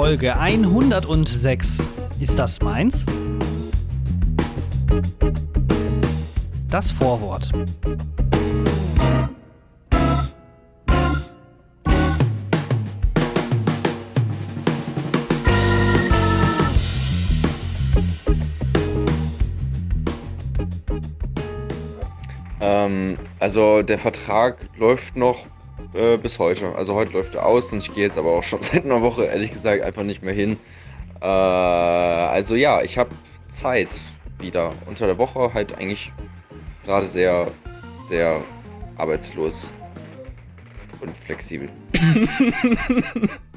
Folge 106. Ist das meins? Das Vorwort. Ähm, also der Vertrag läuft noch äh, bis heute. Also heute läuft er aus und ich gehe jetzt aber auch schon seit einer Woche, ehrlich gesagt, einfach nicht mehr hin. Äh, also ja, ich habe Zeit wieder. Unter der Woche halt eigentlich gerade sehr, sehr arbeitslos und flexibel.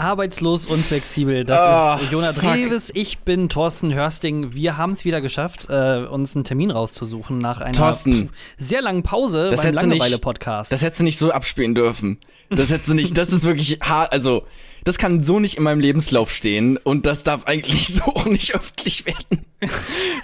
Arbeitslos und flexibel. Das Oh, ist Jonah. Dreves. Ich bin Thorsten Hörsting. Wir haben es wieder geschafft, äh, uns einen Termin rauszusuchen nach einer Thorsten. sehr langen Pause Das beim Langeweile-Podcast. Das hättest du nicht so abspielen dürfen. Das hättest du nicht, das ist wirklich hart, also, das kann so nicht in meinem Lebenslauf stehen und das darf eigentlich so auch nicht öffentlich werden.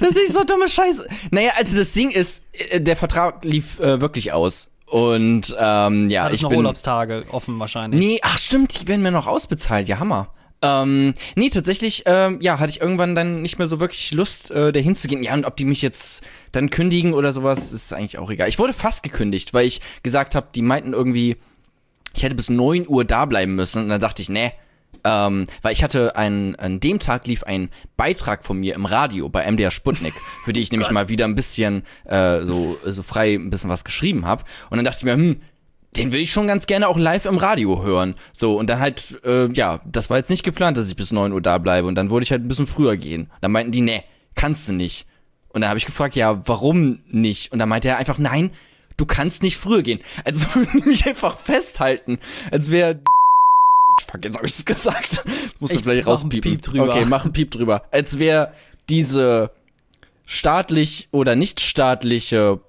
Das ist so dumme Scheiße. Naja, also das Ding ist, äh, der Vertrag lief äh, wirklich aus. Und ähm, ja, Hattest ich noch bin. Urlaubstage offen wahrscheinlich. Nee, ach stimmt, die werden mir noch ausbezahlt, ja Hammer. Ähm, nee, tatsächlich, ähm, ja, hatte ich irgendwann dann nicht mehr so wirklich Lust, äh, dahin zu gehen. Ja, und ob die mich jetzt dann kündigen oder sowas, ist eigentlich auch egal. Ich wurde fast gekündigt, weil ich gesagt habe, die meinten irgendwie, ich hätte bis 9 Uhr da bleiben müssen. Und dann dachte ich, nee. Ähm, weil ich hatte ein, an dem Tag lief ein Beitrag von mir im Radio bei MDR Sputnik, für die ich nämlich mal wieder ein bisschen äh, so, so frei ein bisschen was geschrieben habe. Und dann dachte ich mir, hm, den will ich schon ganz gerne auch live im Radio hören. So, und dann halt, äh, ja, das war jetzt nicht geplant, dass ich bis 9 Uhr da bleibe. Und dann wollte ich halt ein bisschen früher gehen. Dann meinten die, nee, kannst du nicht. Und dann habe ich gefragt, ja, warum nicht? Und dann meinte er einfach, nein, du kannst nicht früher gehen. Also mich einfach festhalten, als wäre. Fuck, jetzt habe ich es gesagt. Musst du Ich vielleicht rauspiepen. Piep drüber. Okay, mach einen Piep drüber. Als wäre diese staatlich oder nicht staatliche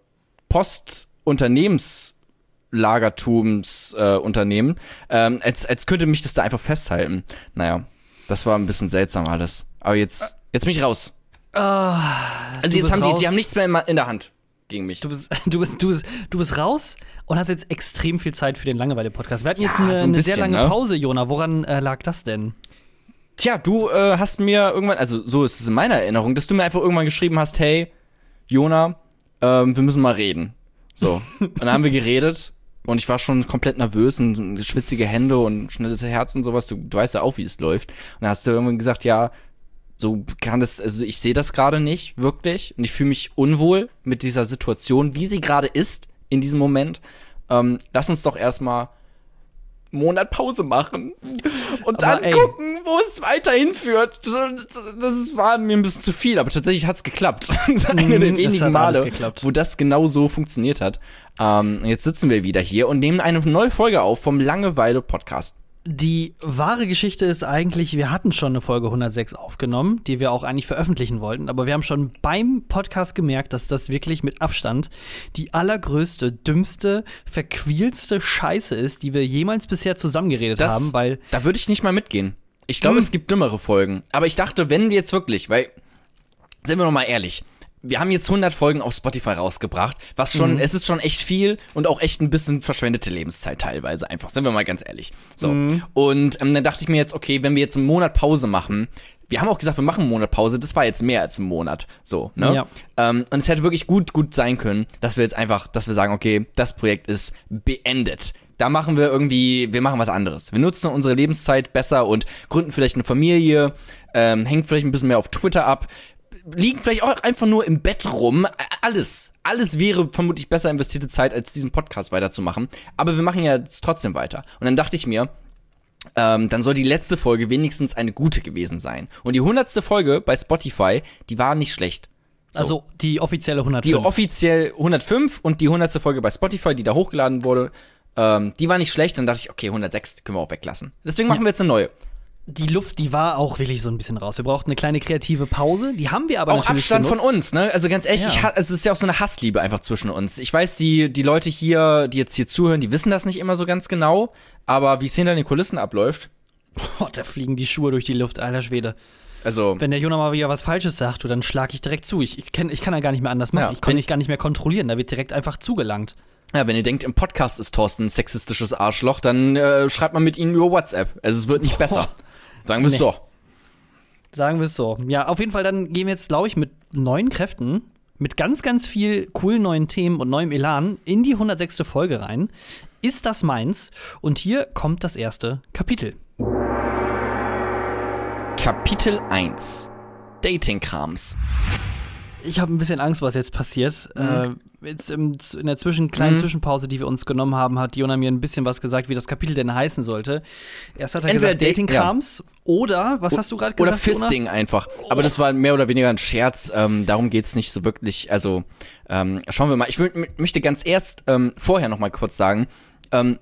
Postunternehmenslagertumsunternehmen, äh, ähm, als, als könnte mich das da einfach festhalten. Naja, das war ein bisschen seltsam alles. Aber jetzt, jetzt bin ich raus. Ah, Also jetzt haben die, raus. die haben nichts mehr in, in der Hand gegen mich. Du bist, du, bist, du, bist, du bist raus und hast jetzt extrem viel Zeit für den Langeweile-Podcast. Wir hatten jetzt Ja, eine, so ein eine sehr bisschen, lange ne? Pause, Jona. Woran äh, lag das denn? Tja, du äh, hast mir irgendwann, also so ist es in meiner Erinnerung, dass du mir einfach irgendwann geschrieben hast, hey, Jona, ähm, wir müssen mal reden. So. und dann haben wir geredet und ich war schon komplett nervös und schwitzige Hände und schnelles Herz und sowas. Du, du weißt ja auch, wie es läuft. Und dann hast du irgendwann gesagt, ja, so kann das, also ich sehe das gerade nicht, wirklich. Und ich fühle mich unwohl mit dieser Situation, wie sie gerade ist in diesem Moment. Ähm, lass uns doch erstmal einen Monat Pause machen und Aber dann ey. gucken, wo es weiterhin führt. Das war mir ein bisschen zu viel, aber tatsächlich hat es geklappt. Eine der Mhm, es wenigen Male, wo das genau so funktioniert hat. Ähm, jetzt sitzen wir wieder hier und nehmen eine neue Folge auf vom Langeweile-Podcast. Die wahre Geschichte ist eigentlich, wir hatten schon eine Folge 106 aufgenommen, die wir auch eigentlich veröffentlichen wollten, aber wir haben schon beim Podcast gemerkt, dass das wirklich mit Abstand die allergrößte, dümmste, verquielste Scheiße ist, die wir jemals bisher zusammengeredet Das, haben, weil da würde ich nicht mal mitgehen. Ich glaube, Hm. es gibt dümmere Folgen. Aber ich dachte, wenn wir jetzt wirklich, weil, sind wir noch mal ehrlich, wir haben jetzt 100 Folgen auf Spotify rausgebracht, was schon, Mhm. es ist schon echt viel und auch echt ein bisschen verschwendete Lebenszeit teilweise einfach, sind wir mal ganz ehrlich. So. Mhm. Und ähm, dann dachte ich mir jetzt, okay, wenn wir jetzt einen Monat Pause machen, wir haben auch gesagt, wir machen einen Monat Pause, das war jetzt mehr als ein Monat, so, ne? Ja. Ähm, und es hätte wirklich gut, gut sein können, dass wir jetzt einfach, dass wir sagen, okay, das Projekt ist beendet. Da machen wir irgendwie, wir machen was anderes. Wir nutzen unsere Lebenszeit besser und gründen vielleicht eine Familie, ähm, hängen vielleicht ein bisschen mehr auf Twitter ab, liegen vielleicht auch einfach nur im Bett rum. Alles, alles wäre vermutlich besser investierte Zeit, als diesen Podcast weiterzumachen. Aber wir machen ja jetzt trotzdem weiter. Und dann dachte ich mir, ähm, dann soll die letzte Folge wenigstens eine gute gewesen sein. Und die hundertste Folge bei Spotify, die war nicht schlecht. So. also die offizielle 105. Die offiziell 105 und die 100. Folge bei Spotify, die da hochgeladen wurde, ähm, die war nicht schlecht. Dann dachte ich, okay, 106 die können wir auch weglassen. Deswegen machen wir jetzt eine neue. Die Luft, die war auch wirklich so ein bisschen raus. Wir brauchten eine kleine kreative Pause, die haben wir aber Auch natürlich Abstand genutzt. von uns, ne? Also ganz ehrlich, Ja. ich ha es ist ja auch so eine Hassliebe einfach zwischen uns. Ich weiß, die, die Leute hier, die jetzt hier zuhören, die wissen das nicht immer so ganz genau. Aber wie es hinter den Kulissen abläuft, Boah, da fliegen die Schuhe durch die Luft, alter Schwede. also. Wenn der Jonah mal wieder was Falsches sagt, du, dann schlag ich direkt zu. Ich, ich, kenn, ich kann da gar nicht mehr anders machen. Ja, ich kann mich gar nicht mehr kontrollieren. Da wird direkt einfach zugelangt. Ja, wenn ihr denkt, im Podcast ist Thorsten ein sexistisches Arschloch, dann äh, schreibt man mit ihm über WhatsApp. Also es wird nicht besser. Sagen wir es Nee. so. Sagen wir es so. Ja, auf jeden Fall, dann gehen wir jetzt, glaube ich, mit neuen Kräften, mit ganz, ganz viel coolen neuen Themen und neuem Elan in die 106. Folge rein. Ist das meins? Und hier kommt das erste Kapitel. Kapitel 1. Dating-Krams. Ich habe ein bisschen Angst, was jetzt passiert. Mhm. Äh, jetzt im, in der zwischen, kleinen Mhm. Zwischenpause, die wir uns genommen haben, hat Jona mir ein bisschen was gesagt, wie das Kapitel denn heißen sollte. Erst hat er Entweder gesagt Dating-Krams oder, was hast du gerade Oder gesagt? Jona? Fisting einfach. Aber das war mehr oder weniger ein Scherz. Ähm, darum geht's nicht so wirklich. Also, ähm, schauen wir mal. Ich möchte ganz erst ähm, vorher noch mal kurz sagen, ähm,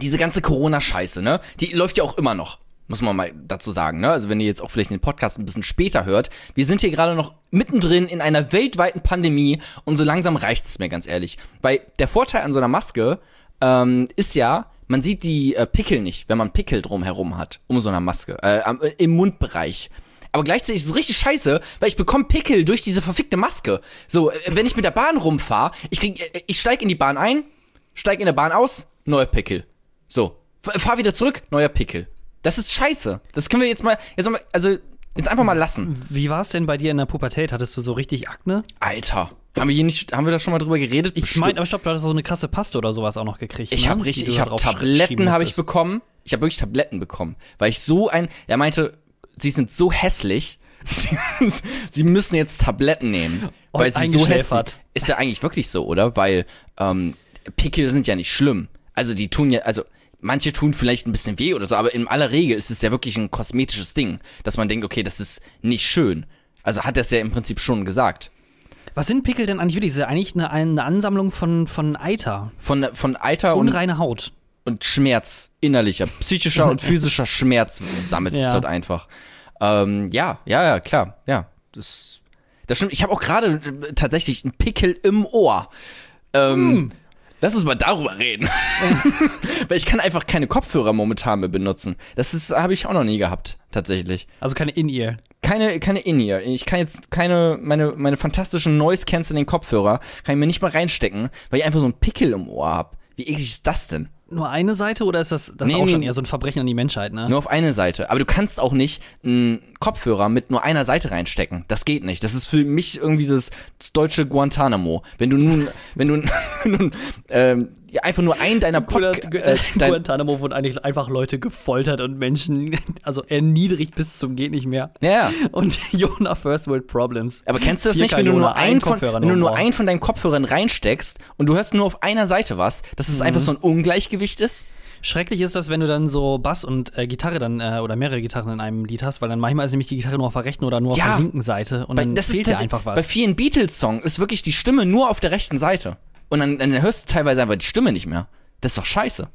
diese ganze Corona-Scheiße, ne? Die läuft ja auch immer noch. Muss man mal dazu sagen, ne? Also wenn ihr jetzt auch vielleicht den Podcast ein bisschen später hört, wir sind hier gerade noch mittendrin in einer weltweiten Pandemie und so langsam reicht es mir ganz ehrlich. Weil der Vorteil an so einer Maske ähm, ist ja, man sieht die äh, Pickel nicht, wenn man Pickel drumherum hat, um so einer Maske, äh, äh, im Mundbereich. Aber gleichzeitig ist es richtig scheiße, weil ich bekomme Pickel durch diese verfickte Maske. So, äh, wenn ich mit der Bahn rumfahre, ich krieg, äh, ich steig in die Bahn ein, steig in der Bahn aus, neuer Pickel. So, fahr wieder zurück, neuer Pickel. Das ist scheiße. Das können wir jetzt mal, jetzt mal also jetzt einfach mal lassen. Wie war es denn bei dir in der Pubertät? Hattest du so richtig Akne? Alter, haben wir hier nicht, haben wir da schon mal drüber geredet? Ich meine, aber stopp, du hattest so eine krasse Paste oder sowas auch noch gekriegt. Ich ne? habe richtig, ich habe Tabletten habe ich bekommen. Ich habe wirklich Tabletten bekommen, weil ich so ein, er meinte, sie sind so hässlich, sie, müssen jetzt Tabletten nehmen, Und weil sie so hässlich. Ist ja eigentlich wirklich so, oder? Weil ähm, Pickel sind ja nicht schlimm. Also die tun ja, also manche tun vielleicht ein bisschen weh oder so, aber in aller Regel ist es ja wirklich ein kosmetisches Ding, dass man denkt, okay, das ist nicht schön. Also hat er es ja im Prinzip schon gesagt. Was sind Pickel denn eigentlich wirklich? Das ist ja eigentlich eine, eine Ansammlung von, von Eiter. Von, von Eiter und, Unreine Haut. und Schmerz, innerlicher, psychischer und physischer Schmerz sammelt sich Ja. dort einfach. Ähm, ja, ja, ja, klar, ja. Das, das stimmt. Ich habe auch gerade äh, tatsächlich einen Pickel im Ohr. Ähm, Lass uns mal darüber reden. Weil ich kann einfach keine Kopfhörer momentan mehr benutzen. Das ist habe ich auch noch nie gehabt, tatsächlich. Also keine In-Ear. Keine, keine In-Ear. Ich kann jetzt keine, meine, meine fantastischen Noise-Canceling Kopfhörer, kann ich mir nicht mal reinstecken, weil ich einfach so einen Pickel im Ohr habe. Wie eklig ist das denn? Nur eine Seite oder ist das, das Nee, ist auch nee. schon eher so ein Verbrechen an die Menschheit, ne? Nur auf eine Seite. Aber du kannst auch nicht einen Kopfhörer mit nur einer Seite reinstecken. Das geht nicht. Das ist für mich irgendwie das, deutsche Guantanamo. Wenn du nun, wenn du nun, ähm, einfach nur einen deiner Podcast, äh, dein, Guantanamo wurden eigentlich einfach Leute gefoltert und Menschen, also erniedrigt bis zum geht nicht mehr. ja. Und Jonah First World Problems. Aber kennst du das Hier nicht, wenn du nur einen von, wenn du nur einen von deinen Kopfhörern reinsteckst und du hörst nur auf einer Seite was, dass es Mhm. einfach so ein Ungleichgewicht ist? Schrecklich ist das, wenn du dann so Bass und äh, Gitarre dann äh, oder mehrere Gitarren in einem Lied hast, weil dann manchmal ist nämlich die Gitarre nur auf der rechten oder nur auf Ja. der linken Seite und Weil dann das ist fehlt dir einfach Bei was. vielen Beatles-Songs ist wirklich die Stimme nur auf der rechten Seite. Und dann, dann hörst du teilweise einfach die Stimme nicht mehr. Das ist doch scheiße.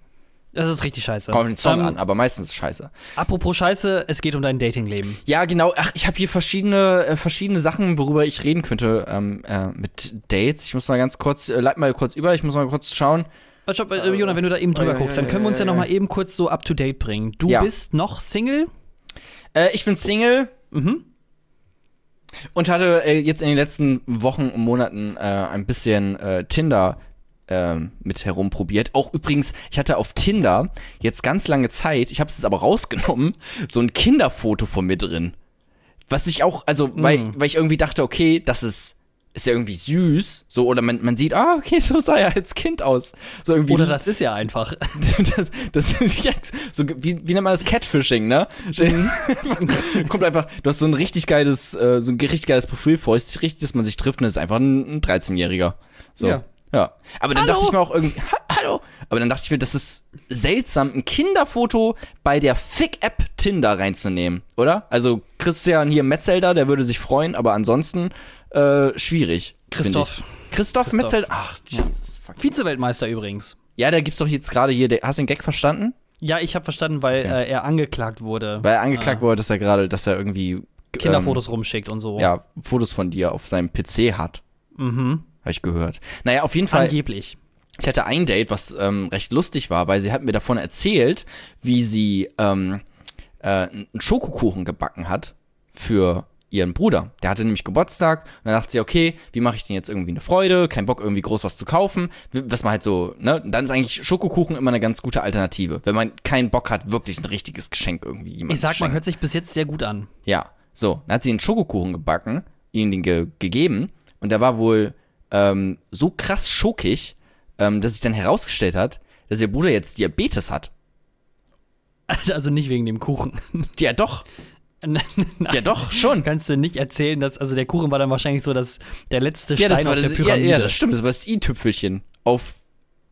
Das ist richtig scheiße. Kommt auf den Song Ähm, an, aber meistens scheiße. Apropos Scheiße, es geht um dein Datingleben. Ja, genau. Ach, ich habe hier verschiedene, äh, verschiedene Sachen, worüber ich reden könnte ähm, äh, mit Dates. Ich muss mal ganz kurz, äh, leit mal kurz über, ich muss mal kurz schauen. Äh, Stopp, äh, Jona, wenn du da eben drüber ja, ja, guckst, dann können wir uns ja, ja, noch ja. mal eben kurz so up to date bringen. Du bist noch Single? Äh, ich bin Single Mhm. Und hatte äh, jetzt in den letzten Wochen und Monaten äh, ein bisschen äh, Tinder ähm, mit herumprobiert. Auch übrigens, ich hatte auf Tinder jetzt ganz lange Zeit, ich habe es jetzt aber rausgenommen, so ein Kinderfoto von mir drin. Was ich auch, also, weil, Mhm. weil ich irgendwie dachte, okay, das ist, ist ja irgendwie süß. So, oder man, man sieht, ah, okay, so sah er als Kind aus. So irgendwie. Oder das ist ja einfach. das, das, so, wie, wie nennt man das? Catfishing, ne? Kommt einfach, du hast so ein richtig geiles, äh, so ein richtig geiles Profil vor, ist richtig, dass man sich trifft und das ist einfach ein, ein 13-Jähriger. So. Ja. Ja. Aber dann Hallo. dachte ich mir auch irgendwie, ha, hallo. Aber dann dachte ich mir, das ist seltsam, ein Kinderfoto bei der Fick-App Tinder reinzunehmen, oder? Also Christian hier Metzelder, der würde sich freuen, aber ansonsten äh, schwierig. Christoph. Christoph, Christoph. Metzelder. Ach, Jesus. Fuck. Vize-Weltmeister übrigens. Ja, da gibt's doch jetzt gerade hier, hast du den Gag verstanden? Ja, ich habe verstanden, weil Okay. äh, er angeklagt wurde. Weil er angeklagt Ah. wurde, dass er gerade, dass er irgendwie Kinderfotos rumschickt und so. Ähm, ja, Fotos von dir auf seinem PC hat. Mhm. Habe ich gehört. Naja, auf jeden Fall. Angeblich. Ich hatte ein Date, was ähm, recht lustig war, weil sie hat mir davon erzählt, wie sie ähm, äh, einen Schokokuchen gebacken hat für ihren Bruder. Der hatte nämlich Geburtstag und dann dachte sie, okay, wie mache ich denn jetzt irgendwie eine Freude? Kein Bock, irgendwie groß was zu kaufen. Was man halt so, ne? Dann ist eigentlich Schokokuchen immer eine ganz gute Alternative, wenn man keinen Bock hat, wirklich ein richtiges Geschenk irgendwie jemandem Ich sag mal, hört sich bis jetzt sehr gut an. Ja, so. Dann hat sie einen Schokokuchen gebacken, ihm den ge gegeben und der war wohl ähm, so krass schokig, ähm, dass sich dann herausgestellt hat, dass ihr Bruder jetzt Diabetes hat. Also nicht wegen dem Kuchen. Ja, doch. Nein, Ja, doch, schon. Kannst du nicht erzählen, dass, also der Kuchen war dann wahrscheinlich so dass der letzte Ja, Stein auf das, der ja, Pyramide. ja, das stimmt. Das war das i-Tüpfelchen auf,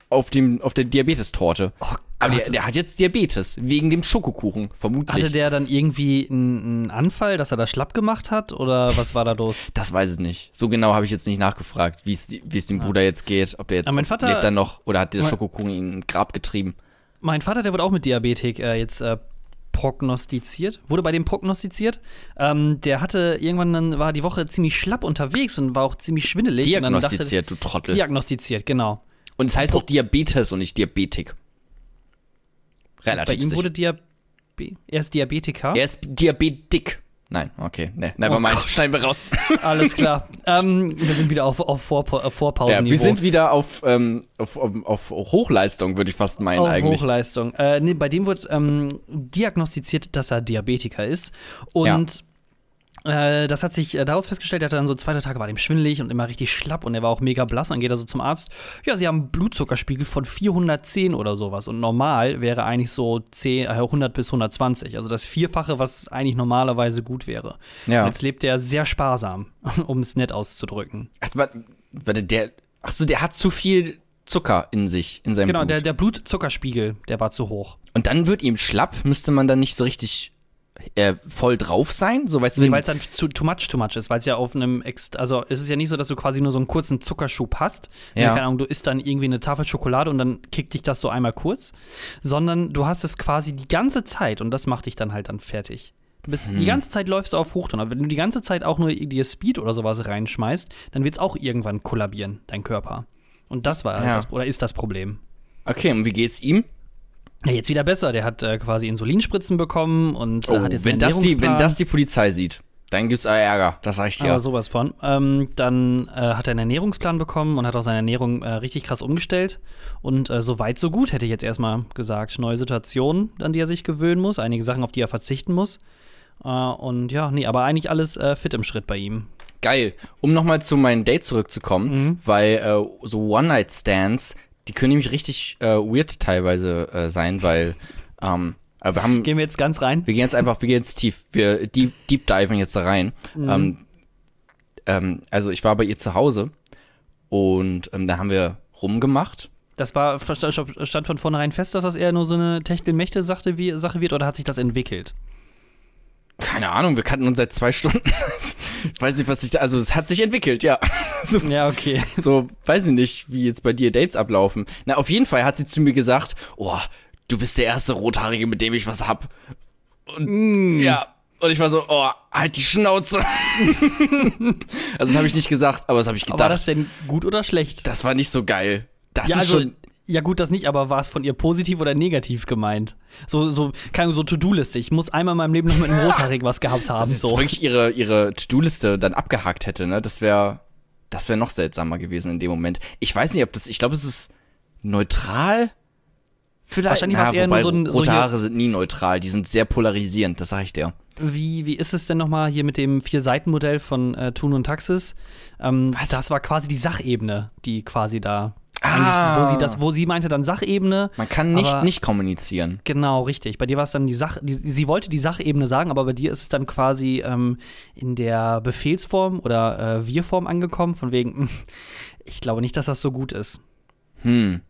auf, dem, auf der Diabetestorte. Oh Aber der, der hat jetzt Diabetes, wegen dem Schokokuchen, vermutlich. Hatte der dann irgendwie einen einen Anfall, dass er da schlapp gemacht hat? Oder was war da los? das weiß ich nicht. So genau habe ich jetzt nicht nachgefragt, wie es dem Bruder jetzt geht. Ob der jetzt Aber mein Vater- lebt er noch oder hat der Schokokuchen ihn in ein Grab getrieben. Mein Vater, der wurde auch mit Diabetik äh, jetzt äh, prognostiziert, wurde bei dem prognostiziert. Ähm, der hatte irgendwann dann war die Woche ziemlich schlapp unterwegs und war auch ziemlich schwindelig. Dann dachte- Diagnostiziert, du Trottel. diagnostiziert, genau. Und es heißt auch Diabetes und nicht Diabetik. Bei Relativ ihm sicher. wurde Diabe er ist Diabetiker. Er ist Diabetik. Nein, okay, ne, nevermind. Gott. Schneiden wir raus. Alles klar. ähm, wir sind wieder auf, auf Vorpa äh, Ja, wir sind wieder auf, ähm, auf, auf, auf Hochleistung, würde ich fast meinen auf eigentlich. Hochleistung. Äh, nee, bei dem wird ähm, diagnostiziert, dass er Diabetiker ist. Und äh, das hat sich äh, daraus festgestellt, er hatte dann so zwei, drei Tage war dem schwindelig und immer richtig schlapp und er war auch mega blass. Und dann geht er so zum Arzt. Ja, sie haben einen Blutzuckerspiegel von 410 oder sowas. Und normal wäre eigentlich so 10, äh, 100 bis 120. Also das Vierfache, was eigentlich normalerweise gut wäre. Ja. Und jetzt lebt er sehr sparsam, um es nett auszudrücken. Ach, warte, der, ach so, der hat zu viel Zucker in sich, in seinem Genau, Blut. der, der Blutzuckerspiegel, der war zu hoch. Und dann wird ihm schlapp, müsste man dann nicht so richtig äh, voll drauf sein? So, weißt du, wenn Weil es dann zu too much, too much ist, weil es ja auf einem, Ext also es ist ja nicht so, dass du quasi nur so einen kurzen Zuckerschub hast. Ja. Keine Ahnung, du isst dann irgendwie eine Tafel Schokolade und dann kickt dich das so einmal kurz, sondern du hast es quasi die ganze Zeit und das macht dich dann halt dann fertig. Du bist, Hm. Die ganze Zeit läufst du auf Hochtouren. Aber wenn du die ganze Zeit auch nur dir Speed oder sowas reinschmeißt, dann wird es auch irgendwann kollabieren, dein Körper. Und das war halt Ja. das, oder ist das Problem. okay, und wie geht's ihm? Ja, jetzt wieder besser. Der hat äh, quasi Insulinspritzen bekommen und äh, Oh, hat jetzt wenn, das die, wenn das die Polizei sieht, dann gibt's Ärger, das sag ich dir. Aber sowas von. Ähm, dann äh, hat er einen Ernährungsplan bekommen und hat auch seine Ernährung äh, richtig krass umgestellt. Und äh, so weit, so gut, hätte ich jetzt erstmal gesagt. Neue Situationen, an die er sich gewöhnen muss, einige Sachen, auf die er verzichten muss. Äh, und ja, nee, aber eigentlich alles fit im Schritt bei ihm. Geil. Um nochmal zu meinem Date zurückzukommen, Mhm. weil äh, so One-Night-Stands, die können nämlich richtig äh, weird teilweise äh, sein, weil ähm, äh, wir haben Gehen wir jetzt ganz rein. Wir gehen jetzt einfach, wir gehen jetzt tief, wir deep, deep diven jetzt da rein. Mhm. Ähm, ähm, also ich war bei ihr zu Hause und ähm, da haben wir rumgemacht. Das war stand von vornherein fest, dass das eher nur so eine Techtelmächte-Sache wie- Sache wird oder hat sich das entwickelt? Keine Ahnung, wir kannten uns seit zwei Stunden. ich weiß nicht, was sich da, also es hat sich entwickelt, ja. so, Ja, okay. so, weiß ich nicht, wie jetzt bei dir Dates ablaufen. Na, auf jeden Fall hat sie zu mir gesagt, oh, du bist der erste Rothaarige, mit dem ich was hab. Und ja, und ich war so, oh, halt die Schnauze. also das habe ich nicht gesagt, aber das habe ich gedacht. War das denn gut oder schlecht? Das war nicht so geil. Das ja, ist also, schon. Ja gut, das nicht, aber war es von ihr positiv oder negativ gemeint? So, so, keine so To-Do-Liste. Ich muss einmal in meinem Leben noch mit einem Rothaarigen was gehabt haben. Dass So. wirklich ihre, ihre To-Do-Liste dann abgehakt hätte, ne? Das wäre das wäre noch seltsamer gewesen in dem Moment. Ich weiß nicht, ob das. Ich glaube, es ist neutral. Vielleicht. Wahrscheinlich war's eher nur wobei so ein- so rote Haare sind nie neutral. Die sind sehr polarisierend, das sag ich dir. Wie, wie ist es denn nochmal hier mit dem Vier-Seiten-Modell von äh, Thun und Taxis? Ähm? Das war quasi die Sachebene, die quasi da. Ah. Wo sie das, wo sie meinte dann Sachebene. Man kann nicht nicht kommunizieren. Genau, richtig. Bei dir war es dann die Sach, die, sie wollte die Sachebene sagen, aber bei dir ist es dann quasi ähm, in der Befehlsform oder äh, Wir-Form angekommen, von wegen, hm, ich glaube nicht, dass das so gut ist. Hm.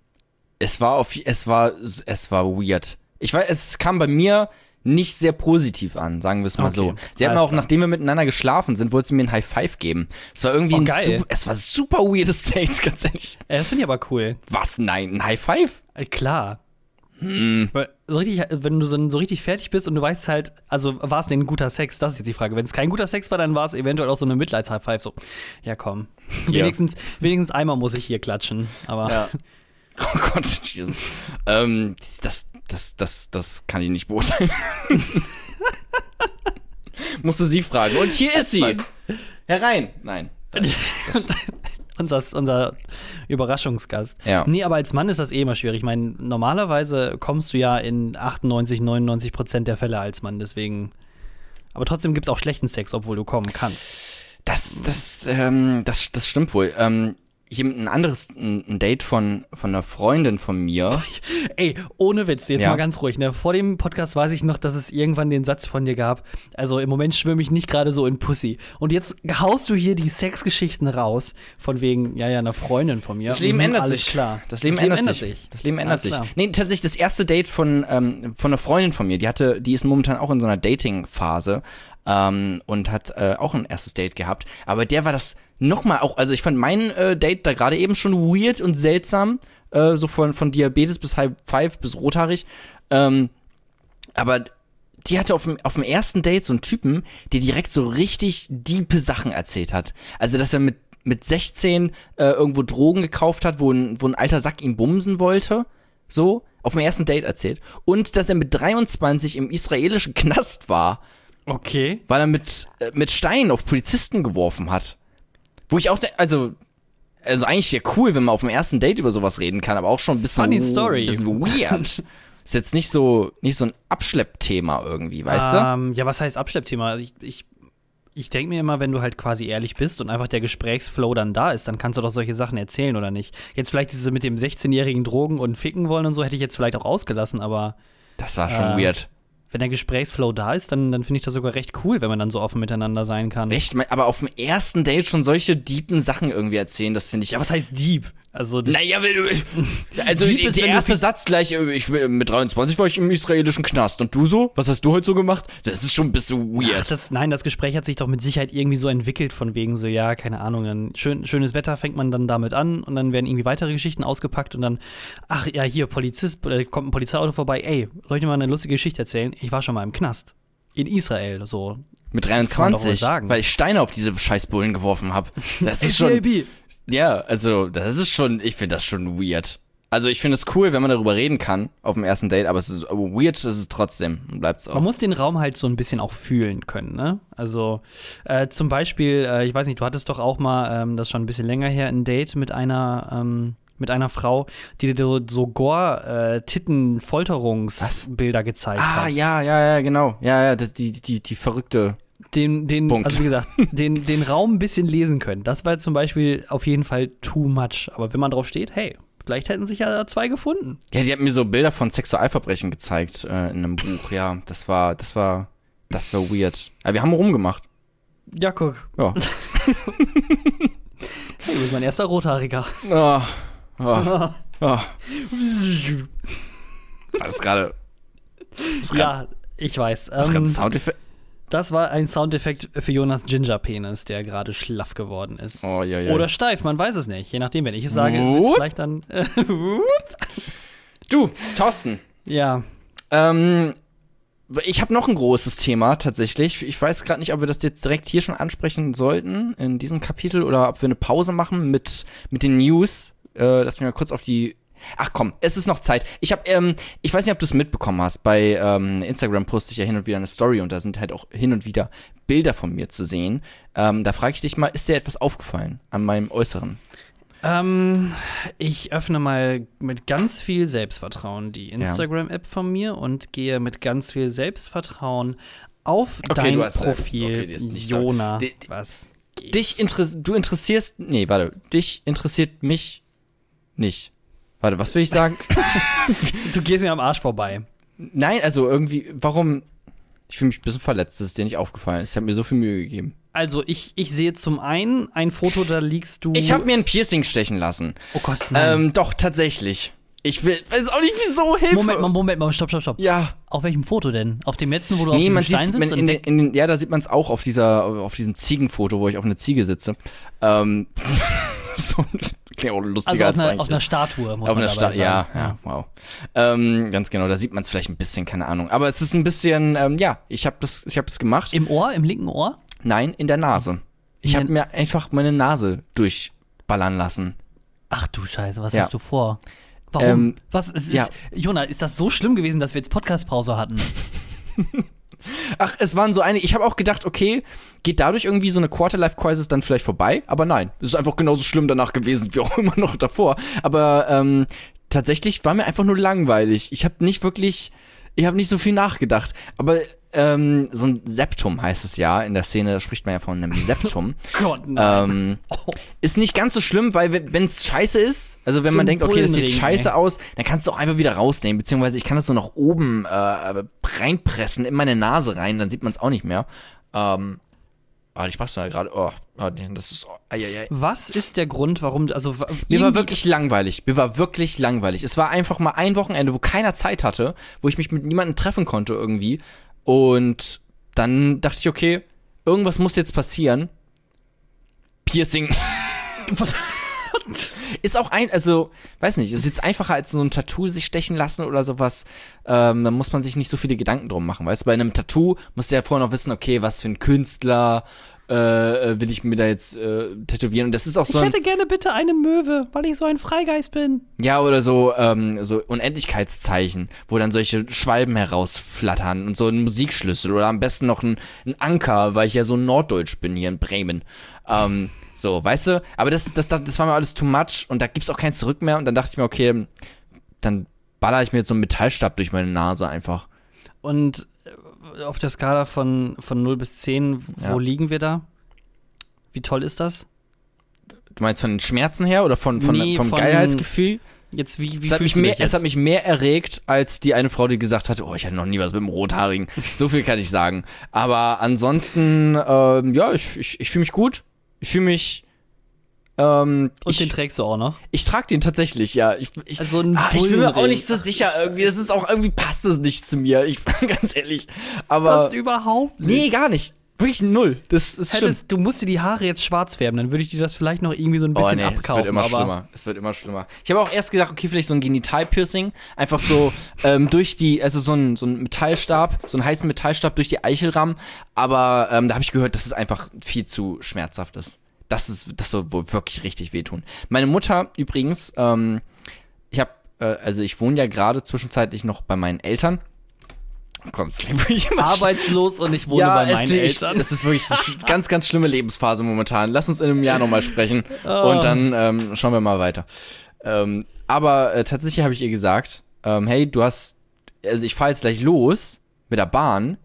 Es war auf, es war, es war weird. Ich weiß, es kam bei mir nicht sehr positiv an, sagen wir es mal Okay, so. Sie hat mir auch, klar. nachdem wir miteinander geschlafen sind, wollte sie mir ein High Five geben. Es war irgendwie Oh, ein super, es war super weirdes Date, ganz ehrlich. Äh, das finde ich aber cool. Was? Nein, ein High Five? Äh, klar. Hm. Weil so richtig, wenn du so, so richtig fertig bist und du weißt halt, also war es denn ein guter Sex? Das ist jetzt die Frage. Wenn es kein guter Sex war, dann war es eventuell auch so eine Mitleids-High Five. So, ja komm. Ja. Wenigstens, wenigstens einmal muss ich hier klatschen. Aber Ja. Oh Gott, Jesus. ähm, das, das, das, das kann ich nicht beurteilen. musste sie fragen. Und hier ist sie. Herein. Nein. Und das unser Überraschungsgast. Ja. Nee, aber als Mann ist das eh immer schwierig. Ich meine, normalerweise kommst du ja in 98, 99 Prozent der Fälle als Mann, deswegen. Aber trotzdem gibt es auch schlechten Sex, obwohl du kommen kannst. Das, das, ähm, das, das stimmt wohl. Ähm, jemand- ein anderes ein, Date von, von einer Freundin von mir. Ey, ohne Witz, jetzt Ja. mal ganz ruhig. Ne? Vor dem Podcast weiß ich noch, dass es irgendwann den Satz von dir gab. Also im Moment schwimme ich nicht gerade so in Pussy. Und jetzt haust du hier die Sexgeschichten raus, von wegen, ja, ja, einer Freundin von mir. Das Leben Mhm, ändert alles sich. klar. Das Leben, ändert, sich. Das Leben ändert Alles sich. klar. Nee, tatsächlich das erste Date von, ähm, von einer Freundin von mir. Die hatte, die ist momentan auch in so einer Dating-Phase ähm, und hat äh, auch ein erstes Date gehabt. Aber der war das nochmal auch, also ich fand mein äh, Date da gerade eben schon weird und seltsam. Äh, so von, von Diabetes bis Halb Five bis rothaarig. Ähm, aber die hatte auf dem, auf dem ersten Date so einen Typen, der direkt so richtig diepe Sachen erzählt hat. Also, dass er mit, mit 16 äh, irgendwo Drogen gekauft hat, wo ein, wo ein alter Sack ihn bumsen wollte. So, auf dem ersten Date erzählt. Und dass er mit 23 im israelischen Knast war, Okay. weil er mit, äh, mit Steinen auf Polizisten geworfen hat. Wo ich auch, also, also eigentlich ja cool, wenn man auf dem ersten Date über sowas reden kann, aber auch schon ein bisschen, Funny story. bisschen weird. Ist jetzt nicht so, nicht so ein Abschleppthema irgendwie, weißt du? ähm, Ja, was heißt Abschleppthema? Also Ich, ich, ich denke mir immer, wenn du halt quasi ehrlich bist und einfach der Gesprächsflow dann da ist, dann kannst du doch solche Sachen erzählen, oder nicht? Jetzt vielleicht diese mit dem 16-jährigen Drogen und ficken wollen und so, hätte ich jetzt vielleicht auch ausgelassen, aber Das war schon äh, weird. Wenn der Gesprächsflow da ist, dann, dann finde ich das sogar recht cool, wenn man dann so offen miteinander sein kann. Echt? Aber auf dem ersten Date schon solche deepen Sachen irgendwie erzählen, das finde ich. Ja, was heißt Dieb? Also, Naja, wenn du. Also, Dieb ist, der erste Satz gleich, äh, ich, mit 23 war ich im israelischen Knast. Und du so? Was hast du heute so gemacht? Das ist schon ein bisschen weird. Ach, das, nein, das Gespräch hat sich doch mit Sicherheit irgendwie so entwickelt, von wegen so, ja, keine Ahnung, dann schön, schönes Wetter fängt man dann damit an und dann werden irgendwie weitere Geschichten ausgepackt und dann, ach ja, hier, Polizist, äh, kommt ein Polizeiauto vorbei, ey, soll ich dir mal eine lustige Geschichte erzählen? Ich war schon mal im Knast. In Israel, so. mit kann man doch wohl 23, sagen. weil ich Steine auf diese Scheißbullen geworfen habe. Das ist schon. Ja, also, das ist schon, ich finde das schon weird. Also, ich finde es cool, wenn man darüber reden kann auf dem ersten Date, aber es ist aber weird, ist es trotzdem. Und bleibt es auch. Man muss den Raum halt so ein bisschen auch fühlen können, ne? Also äh, zum Beispiel, äh, ich weiß nicht, du hattest doch auch mal, ähm, das ist schon ein bisschen länger her, ein Date mit einer, ähm, mit einer Frau, die dir so Gore-Titten-Folterungsbilder gezeigt Ah, hat. ja, ja, ja, genau. Ja, ja, das, die, die, die verrückte. Den, den, Punkt. also wie gesagt, den, den Raum ein bisschen lesen können. Das war zum Beispiel auf jeden Fall too much. Aber wenn man drauf steht, hey, vielleicht hätten sich ja zwei gefunden. Ja, die hat mir so Bilder von Sexualverbrechen gezeigt äh, in einem Buch. Ja, das war, das war, das war weird. Aber wir haben rumgemacht. Ja, guck. Ja. Hey, du bist mein erster Rothaariger. oh, oh, oh. War das gerade. ja, ich weiß. Das Ähm. Das war ein Soundeffekt für Jonas Ginger-Penis, der gerade schlaff geworden ist. Oh, ja, ja. Oder steif, man weiß es nicht. Je nachdem, wenn ich es sage, vielleicht dann. Äh, du, Thorsten. ja. Ähm, ich habe noch ein großes Thema tatsächlich. Ich weiß gerade nicht, ob wir das jetzt direkt hier schon ansprechen sollten in diesem Kapitel oder ob wir eine Pause machen mit, mit den News. Äh, lass mich mal kurz auf die. Ach komm, es ist noch Zeit. Ich habe, ähm, ich weiß nicht, ob du es mitbekommen hast. Bei ähm, Instagram poste ich ja hin und wieder eine Story und da sind halt auch hin und wieder Bilder von mir zu sehen. Ähm, da frage ich dich mal, ist dir etwas aufgefallen an meinem Äußeren? Ähm, ich öffne mal mit ganz viel Selbstvertrauen die Instagram-App von mir und gehe mit ganz viel Selbstvertrauen auf Okay, dein hast, äh, Profil, okay, so- Jona. Was geht? Dich interess du interessierst. Nee, warte. Dich interessiert mich nicht. Warte, was will ich sagen? Du gehst mir am Arsch vorbei. Nein, also irgendwie, warum? Ich fühle mich ein bisschen verletzt, dass es dir nicht aufgefallen ist. Ich habe mir so viel Mühe gegeben. Also, ich, ich sehe zum einen ein Foto, da liegst du. Ich habe mir ein Piercing stechen lassen. Oh Gott, nein. Ähm, doch, tatsächlich. Ich will, weiß auch nicht, wieso, Hilfe. Moment mal, Moment mal, stopp, stopp, stopp. Ja. Auf welchem Foto denn? Auf dem letzten, wo du Nee, auf man diesem Stein sitzt in, den- weg- in, den- ja, da sieht man es auch auf dieser, auf diesem Ziegenfoto, wo ich auf einer Ziege sitze. Ähm, so, klingt auch Also lustiger auf als einer, eigentlich auf einer. Statue, muss Auf man einer Stadt, ja, ja, wow. Ähm, ganz genau, da sieht man es vielleicht ein bisschen, keine Ahnung. Aber es ist ein bisschen, ähm, ja, ich habe das, ich habe das gemacht. Im Ohr, im linken Ohr? Nein, in der Nase. Ich habe mir einfach meine Nase durchballern lassen. Ach du Scheiße, was Ja. hast du vor? Warum? Ähm, was ist, ja. ist, Jona, ist das so schlimm gewesen, dass wir jetzt Podcastpause hatten? Ach, es waren so eine. Ich habe auch gedacht, okay, geht dadurch irgendwie so eine Quarter-Life-Crisis dann vielleicht vorbei? Aber nein, es ist einfach genauso schlimm danach gewesen wie auch immer noch davor. Aber ähm, tatsächlich war mir einfach nur langweilig. Ich habe nicht wirklich, ich habe nicht so viel nachgedacht. Aber ähm, so ein Septum heißt es ja. In der Szene spricht man ja von einem Septum. Gott, nein. Ähm, ist nicht ganz so schlimm, weil wenn es scheiße ist, also wenn So man denkt, okay, das sieht scheiße ey. aus, dann kannst du auch einfach wieder rausnehmen, beziehungsweise ich kann das so nach oben äh, reinpressen in meine Nase rein, dann sieht man es auch nicht mehr. Ähm, ah, ich mach's da gerade. Oh, oh, das ist. Oh, ai, ai, ai. Was ist der Grund, warum, also Mir war wirklich langweilig. Mir war wirklich langweilig. Es war einfach mal ein Wochenende, wo keiner Zeit hatte, wo ich mich mit niemandem treffen konnte irgendwie. Und dann dachte ich, okay, irgendwas muss jetzt passieren. Piercing. ist auch ein, also, weiß nicht, ist jetzt einfacher als so ein Tattoo sich stechen lassen oder sowas. Ähm, da muss man sich nicht so viele Gedanken drum machen. Weißt du, bei einem Tattoo musst du ja vorher noch wissen, okay, was für ein Künstler äh, will ich mir da jetzt äh, tätowieren. Und das ist auch so Ich hätte gerne bitte eine Möwe, weil ich so ein Freigeist bin. Ja, oder so, ähm, so Unendlichkeitszeichen, wo dann solche Schwalben herausflattern und so ein Musikschlüssel oder am besten noch ein, ein Anker, weil ich ja so norddeutsch bin hier in Bremen. Ähm, so, weißt du? Aber das, das, das, das war mir alles too much und da gibt's auch kein Zurück mehr und dann dachte ich mir, okay, dann baller ich mir jetzt so einen Metallstab durch meine Nase einfach. Und äh, auf der Skala von, von 0 bis 10, wo Ja. liegen wir da? Wie toll ist das? Du meinst von den Schmerzen her oder von, von, Nee, vom von- Geilheitsgefühl? Jetzt, wie, wie Es hat, mich mehr, es hat mich mehr erregt, als die eine Frau, die gesagt hat, oh, ich hatte noch nie was mit dem Rothaarigen. So viel kann ich sagen. Aber ansonsten, ähm, ja, ich, ich, ich fühle mich gut. Ich fühle mich. Ähm, Und ich, den trägst du auch noch? ich trage den tatsächlich, ja. Ich, ich, Also ein ah, ich bin mir auch nicht so sicher irgendwie. Das ist auch irgendwie passt es nicht zu mir. Ich ganz ehrlich. Aber Passt überhaupt nicht. nee, gar nicht. Wirklich null. Das ist schlimm. Hättest, du musst dir die Haare jetzt schwarz färben, dann würde ich dir das vielleicht noch irgendwie so ein bisschen Oh nee, es abkaufen. wird immer schlimmer. Es wird immer schlimmer. Ich habe auch erst gedacht, okay, vielleicht so ein Genitalpiercing. Einfach so ähm, durch die, also so ein, so ein Metallstab, so einen heißen Metallstab durch die Eichelrahmen. Aber ähm, da habe ich gehört, dass es einfach viel zu schmerzhaft ist. Das ist, das soll wohl wirklich richtig wehtun. Meine Mutter übrigens, ähm, ich habe, äh, also ich wohne ja gerade zwischenzeitlich noch bei meinen Eltern. Oh Gott, das klingt wirklich immer arbeitslos und ich wohne bei meinen es, Eltern. Es ist wirklich eine ganz, ganz schlimme Lebensphase momentan. Lass uns in einem Jahr nochmal sprechen Oh. und dann ähm, schauen wir mal weiter. Ähm, aber äh, tatsächlich habe ich ihr gesagt, ähm, hey, du hast, also ich fahre jetzt gleich los mit der Bahn.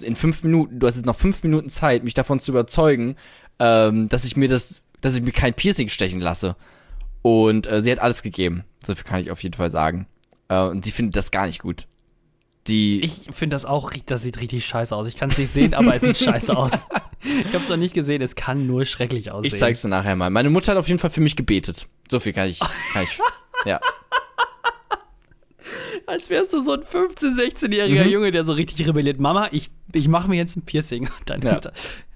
In fünf Minuten, du hast jetzt noch fünf Minuten Zeit, mich davon zu überzeugen, ähm, dass ich mir das, dass ich mir kein Piercing stechen lasse. Und äh, sie hat alles gegeben. So viel kann ich auf jeden Fall sagen. Äh, und sie findet das gar nicht gut. Die, Ich finde das auch, das sieht richtig scheiße aus. Ich kann es nicht sehen, aber es sieht scheiße aus. Ich habe es noch nicht gesehen, es kann nur schrecklich aussehen. Ich zeig's dir nachher mal. Meine Mutter hat auf jeden Fall für mich gebetet. So viel kann ich. Kann ich ja. Als wärst du so ein 15-, 16-jähriger Mhm. Junge, der so richtig rebelliert. Mama, ich, ich mache mir jetzt ein Piercing. Und Deine Ja. Mutter.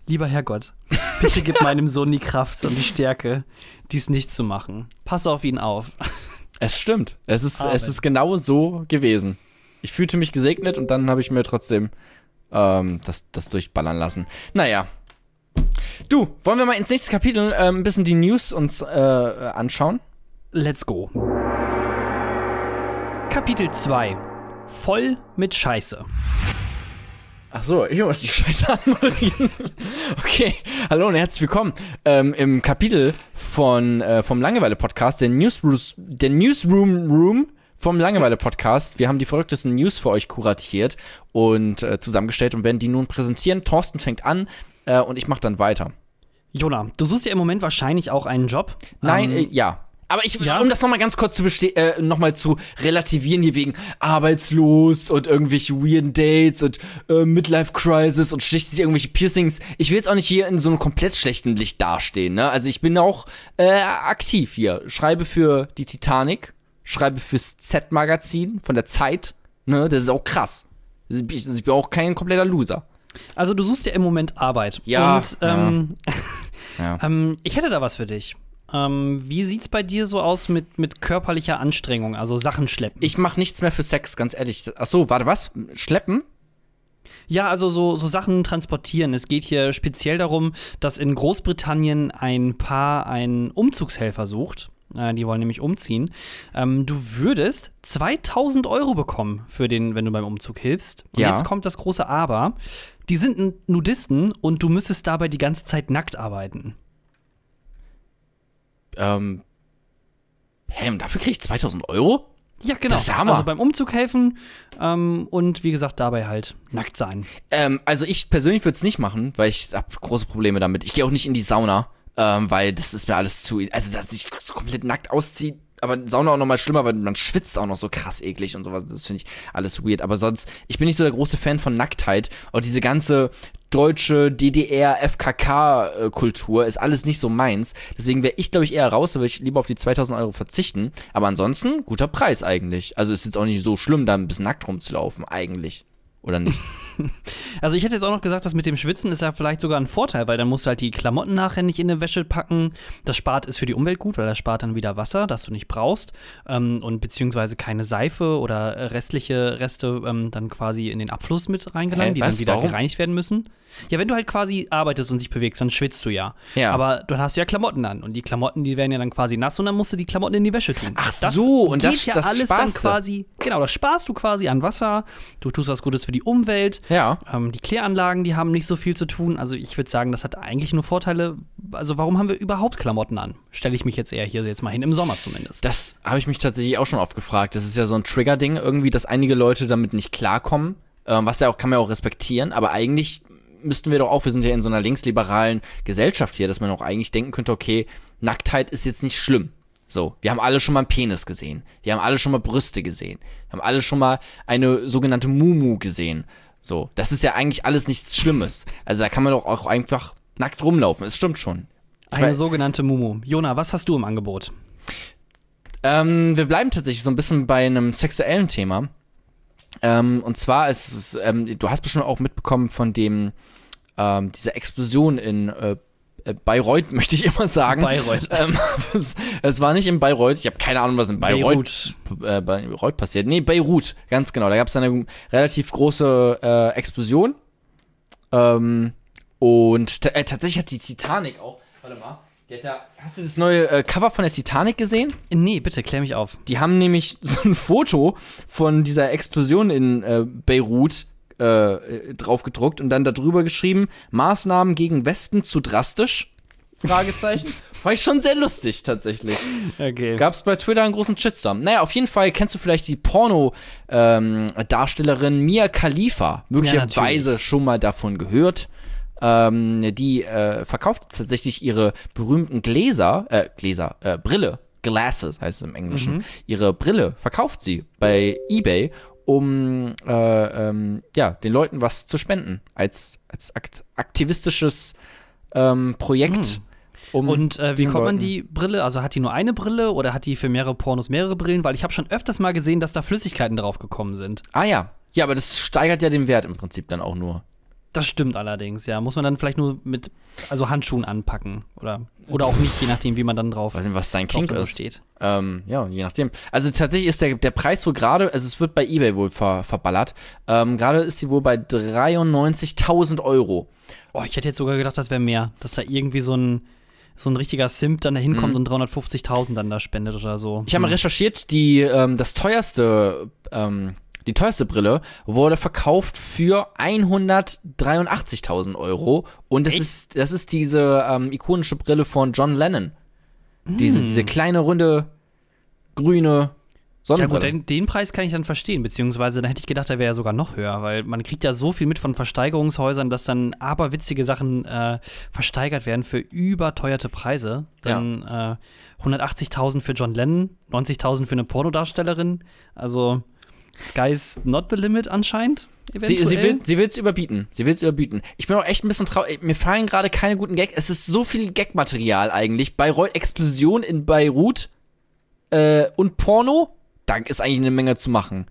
Lieber Herrgott, bitte gib meinem Sohn die Kraft und die Stärke, dies nicht zu machen. Pass auf ihn auf. Es stimmt. Es ist, Amen. es ist genau so gewesen. Ich fühlte mich gesegnet und dann habe ich mir trotzdem ähm, das, das durchballern lassen. Naja. Du, wollen wir mal ins nächste Kapitel äh, ein bisschen die News uns äh, anschauen? Let's go. Kapitel 2. Voll mit Scheiße. Ach so, ich muss die Scheiße anmoderieren. Okay, hallo und herzlich willkommen ähm, im Kapitel von, äh, vom Langeweile-Podcast, der Newsroom, der Newsroom Room vom Langeweile-Podcast. Wir haben die verrücktesten News für euch kuratiert und äh, zusammengestellt und werden die nun präsentieren. Thorsten fängt an äh, und ich mache dann weiter. Jona, du suchst ja im Moment wahrscheinlich auch einen Job. Nein, Ähm, äh, ja. Aber ich, ja? um das nochmal ganz kurz zu äh, noch mal zu relativieren hier wegen arbeitslos und irgendwelche weirden Dates und äh, Midlife Crisis und schlicht sich irgendwelche Piercings. Ich will jetzt auch nicht hier in so einem komplett schlechten Licht dastehen, ne? Also ich bin auch äh, aktiv hier. Schreibe für die Titanic, schreibe fürs Z-Magazin von der Zeit, ne? Das ist auch krass. Also Ich, ich bin auch kein kompletter Loser. Also du suchst ja im Moment Arbeit. Ja, Und ähm, Ja. ähm, ich hätte da was für dich. Ähm, wie sieht's bei dir so aus mit, mit körperlicher Anstrengung, also Sachen schleppen? Ich mache nichts mehr für Sex, ganz ehrlich. Ach so, warte, was? Schleppen? Ja, also so, so Sachen transportieren. Es geht hier speziell darum, dass in Großbritannien ein Paar einen Umzugshelfer sucht. Äh, die wollen nämlich umziehen. Ähm, du würdest 2000 Euro bekommen, für den, wenn du beim Umzug hilfst. Und Ja. jetzt kommt das große Aber. Die sind Nudisten und du müsstest dabei die ganze Zeit nackt arbeiten. Ähm, hä, und dafür kriege ich 2000 Euro? Ja, genau. Das ist Hammer. Also beim Umzug helfen ähm, und wie gesagt, dabei halt nackt sein. Ähm, also ich persönlich würde es nicht machen, weil ich habe große Probleme damit. Ich gehe auch nicht in die Sauna, ähm, weil das ist mir alles zu. Also, dass ich so komplett nackt ausziehe. Aber Sauna auch noch mal schlimmer, weil man schwitzt auch noch so krass eklig und sowas. Das finde ich alles weird. Aber sonst, ich bin nicht so der große Fan von Nacktheit. Und diese ganze deutsche DDR, FKK-Kultur ist alles nicht so meins. Deswegen wäre ich, glaube ich, eher raus, da würde ich lieber auf die 2000 Euro verzichten. Aber ansonsten, guter Preis eigentlich. Also ist jetzt auch nicht so schlimm, da ein bisschen nackt rumzulaufen, eigentlich. Oder nicht? Also ich hätte jetzt auch noch gesagt, das mit dem Schwitzen ist ja vielleicht sogar ein Vorteil, weil dann musst du halt die Klamotten nachher nicht in eine Wäsche packen. Das spart ist für die Umwelt gut, weil das spart dann wieder Wasser, das du nicht brauchst. Ähm, und beziehungsweise keine Seife oder restliche Reste ähm, dann quasi in den Abfluss mit reingelangen, Hä, die was? dann wieder Warum? gereinigt werden müssen. Ja, wenn du halt quasi arbeitest und dich bewegst, dann schwitzt du ja. Ja. Aber dann hast du ja Klamotten an und die Klamotten, die werden ja dann quasi nass und dann musst du die Klamotten in die Wäsche tun. Ach so, und das- ja das alles dann quasi, genau, das sparst du quasi an Wasser. Du tust was Gutes für die Umwelt. Ja. Ähm, die Kläranlagen, die haben nicht so viel zu tun. Also ich würde sagen, das hat eigentlich nur Vorteile. Also warum haben wir überhaupt Klamotten an? Stelle ich mich jetzt eher hier jetzt mal hin, im Sommer zumindest. Das habe ich mich tatsächlich auch schon oft gefragt. Das ist ja so ein Trigger-Ding irgendwie, dass einige Leute damit nicht klarkommen. Ähm, was ja auch, kann man ja auch respektieren. Aber eigentlich müssten wir doch auch, wir sind ja in so einer linksliberalen Gesellschaft hier, dass man auch eigentlich denken könnte, okay, Nacktheit ist jetzt nicht schlimm. So, wir haben alle schon mal einen Penis gesehen. Wir haben alle schon mal Brüste gesehen. Wir haben alle schon mal eine sogenannte Mumu gesehen. So, das ist ja eigentlich alles nichts Schlimmes. Also da kann man doch auch einfach nackt rumlaufen. Es stimmt schon. Ich Eine weiß- sogenannte Mumu. Jona, was hast du im Angebot? Ähm, wir bleiben tatsächlich so ein bisschen bei einem sexuellen Thema. Ähm, und zwar ist es, ähm, du hast bestimmt auch mitbekommen von dem, ähm, dieser Explosion in äh, äh, Bayreuth, möchte ich immer sagen. Bayreuth. Ähm, es, es war nicht in Bayreuth, ich habe keine Ahnung, was in Bayreuth, Äh, Bayreuth passiert. Nee, Beirut, ganz genau. Da gab es eine relativ große äh, Explosion. Ähm, und äh, tatsächlich hat die Titanic auch, warte mal, da, hast du das neue äh, Cover von der Titanic gesehen? Nee, bitte, klär mich auf. Die haben nämlich so ein Foto von dieser Explosion in äh, Beirut äh, drauf gedruckt und dann darüber geschrieben: Maßnahmen gegen Wespen zu drastisch? Fragezeichen. War ich schon sehr lustig, tatsächlich. Okay. Gab es bei Twitter einen großen Shitstorm. Naja, auf jeden Fall kennst du vielleicht die Porno-Darstellerin Mia Khalifa. Möglicherweise natürlich. schon mal davon gehört. Ähm, die äh, verkauft tatsächlich ihre berühmten Gläser, äh, Gläser, äh, Brille, Glasses heißt es im Englischen. Ihre Brille verkauft sie bei eBay, um äh, ähm, ja, den Leuten was zu spenden. Als, als akt aktivistisches ähm, Projekt. Um Und äh, wie kommt man Leuten- die Brille? Also hat die nur eine Brille oder hat die für mehrere Pornos mehrere Brillen? Weil ich habe schon öfters mal gesehen, dass da Flüssigkeiten drauf gekommen sind. Ah ja. Ja, aber das steigert ja den Wert im Prinzip dann auch nur. Das stimmt allerdings, ja. Muss man dann vielleicht nur mit also Handschuhen anpacken oder, oder auch nicht, je nachdem, wie man dann drauf, Weiß nicht, was dein Kink ist. steht. Ähm, ja, je nachdem. Also tatsächlich ist der, der Preis wohl gerade, also es wird bei Ebay wohl ver, verballert. Ähm, gerade ist sie wohl bei 93.000 Euro. Oh, ich hätte jetzt sogar gedacht, das wäre mehr, dass da irgendwie so ein, so ein richtiger Simp dann da hinkommt und 350.000 dann da spendet oder so. Mhm. Ich habe mal recherchiert, die, ähm, das teuerste, ähm, die teuerste Brille wurde verkauft für 183.000 Euro. Und das Echt? ist, das ist diese ähm, ikonische Brille von John Lennon. Diese, diese kleine, runde, grüne Ja Sonnenbrille. gut, den, den Preis kann ich dann verstehen, beziehungsweise dann hätte ich gedacht, der wäre ja sogar noch höher, weil man kriegt ja so viel mit von Versteigerungshäusern, dass dann aberwitzige Sachen äh, versteigert werden für überteuerte Preise. Dann äh, 180.000 für John Lennon, 90.000 für eine Pornodarstellerin. Also Sky's not the limit anscheinend. Sie, sie will sie will's überbieten. Sie will's überbieten. Ich bin auch echt ein bisschen traurig. Mir fallen gerade keine guten Gags. Es ist so viel Gagmaterial eigentlich. Bayreuth Explosion in Beirut äh, und Porno. Da ist eigentlich eine Menge zu machen.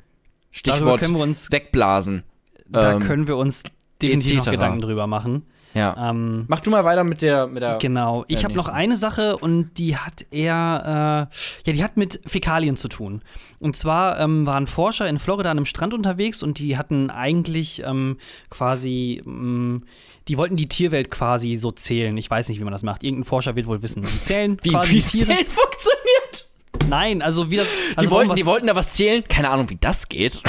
Darüber Stichwort können wir uns, wegblasen. da Ähm, können wir uns definitiv noch. Gedanken drüber machen. Ja. Ähm, Mach du mal weiter mit der mit der. Genau. Ich äh, habe noch eine Sache und die hat eher, äh, ja, die hat mit Fäkalien zu tun. Und zwar ähm, waren Forscher in Florida an einem Strand unterwegs und die hatten eigentlich ähm, quasi, ähm, die wollten die Tierwelt quasi so zählen. Ich weiß nicht, wie man das macht. Irgendein Forscher wird wohl wissen. Die zählen Wie quasi wie Tiere. Zählen funktioniert Nein, also wie das. Die, Also wollten, warum die wollten da was zählen. Keine Ahnung, wie das geht.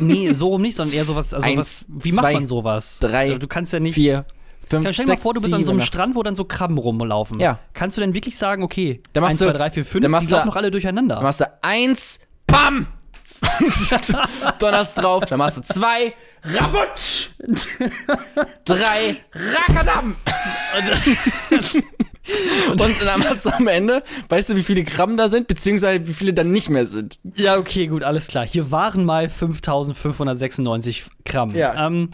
Nee, so rum nicht, sondern eher sowas. Also Eins, was, wie zwei, macht man sowas? drei, Also Du kannst ja nicht. Vier, fünf, Stell dir mal sechs, vor, du bist an so einem Strand, wo dann so Krabben rumlaufen. Ja. Kannst du denn wirklich sagen, okay, Dann machst 1, 2, du- 3, 4, 5, dann machst die du- laufen noch alle durcheinander. Dann machst du eins, bam! Donnerst drauf. Dann machst du zwei, Rabutsch! Drei, Rakadam! Und dann hast du am Ende, weißt du, wie viele Gramm da sind, beziehungsweise wie viele dann nicht mehr sind. Ja, okay, gut, alles klar. Hier waren mal 5596 Gramm. Ja. Ähm,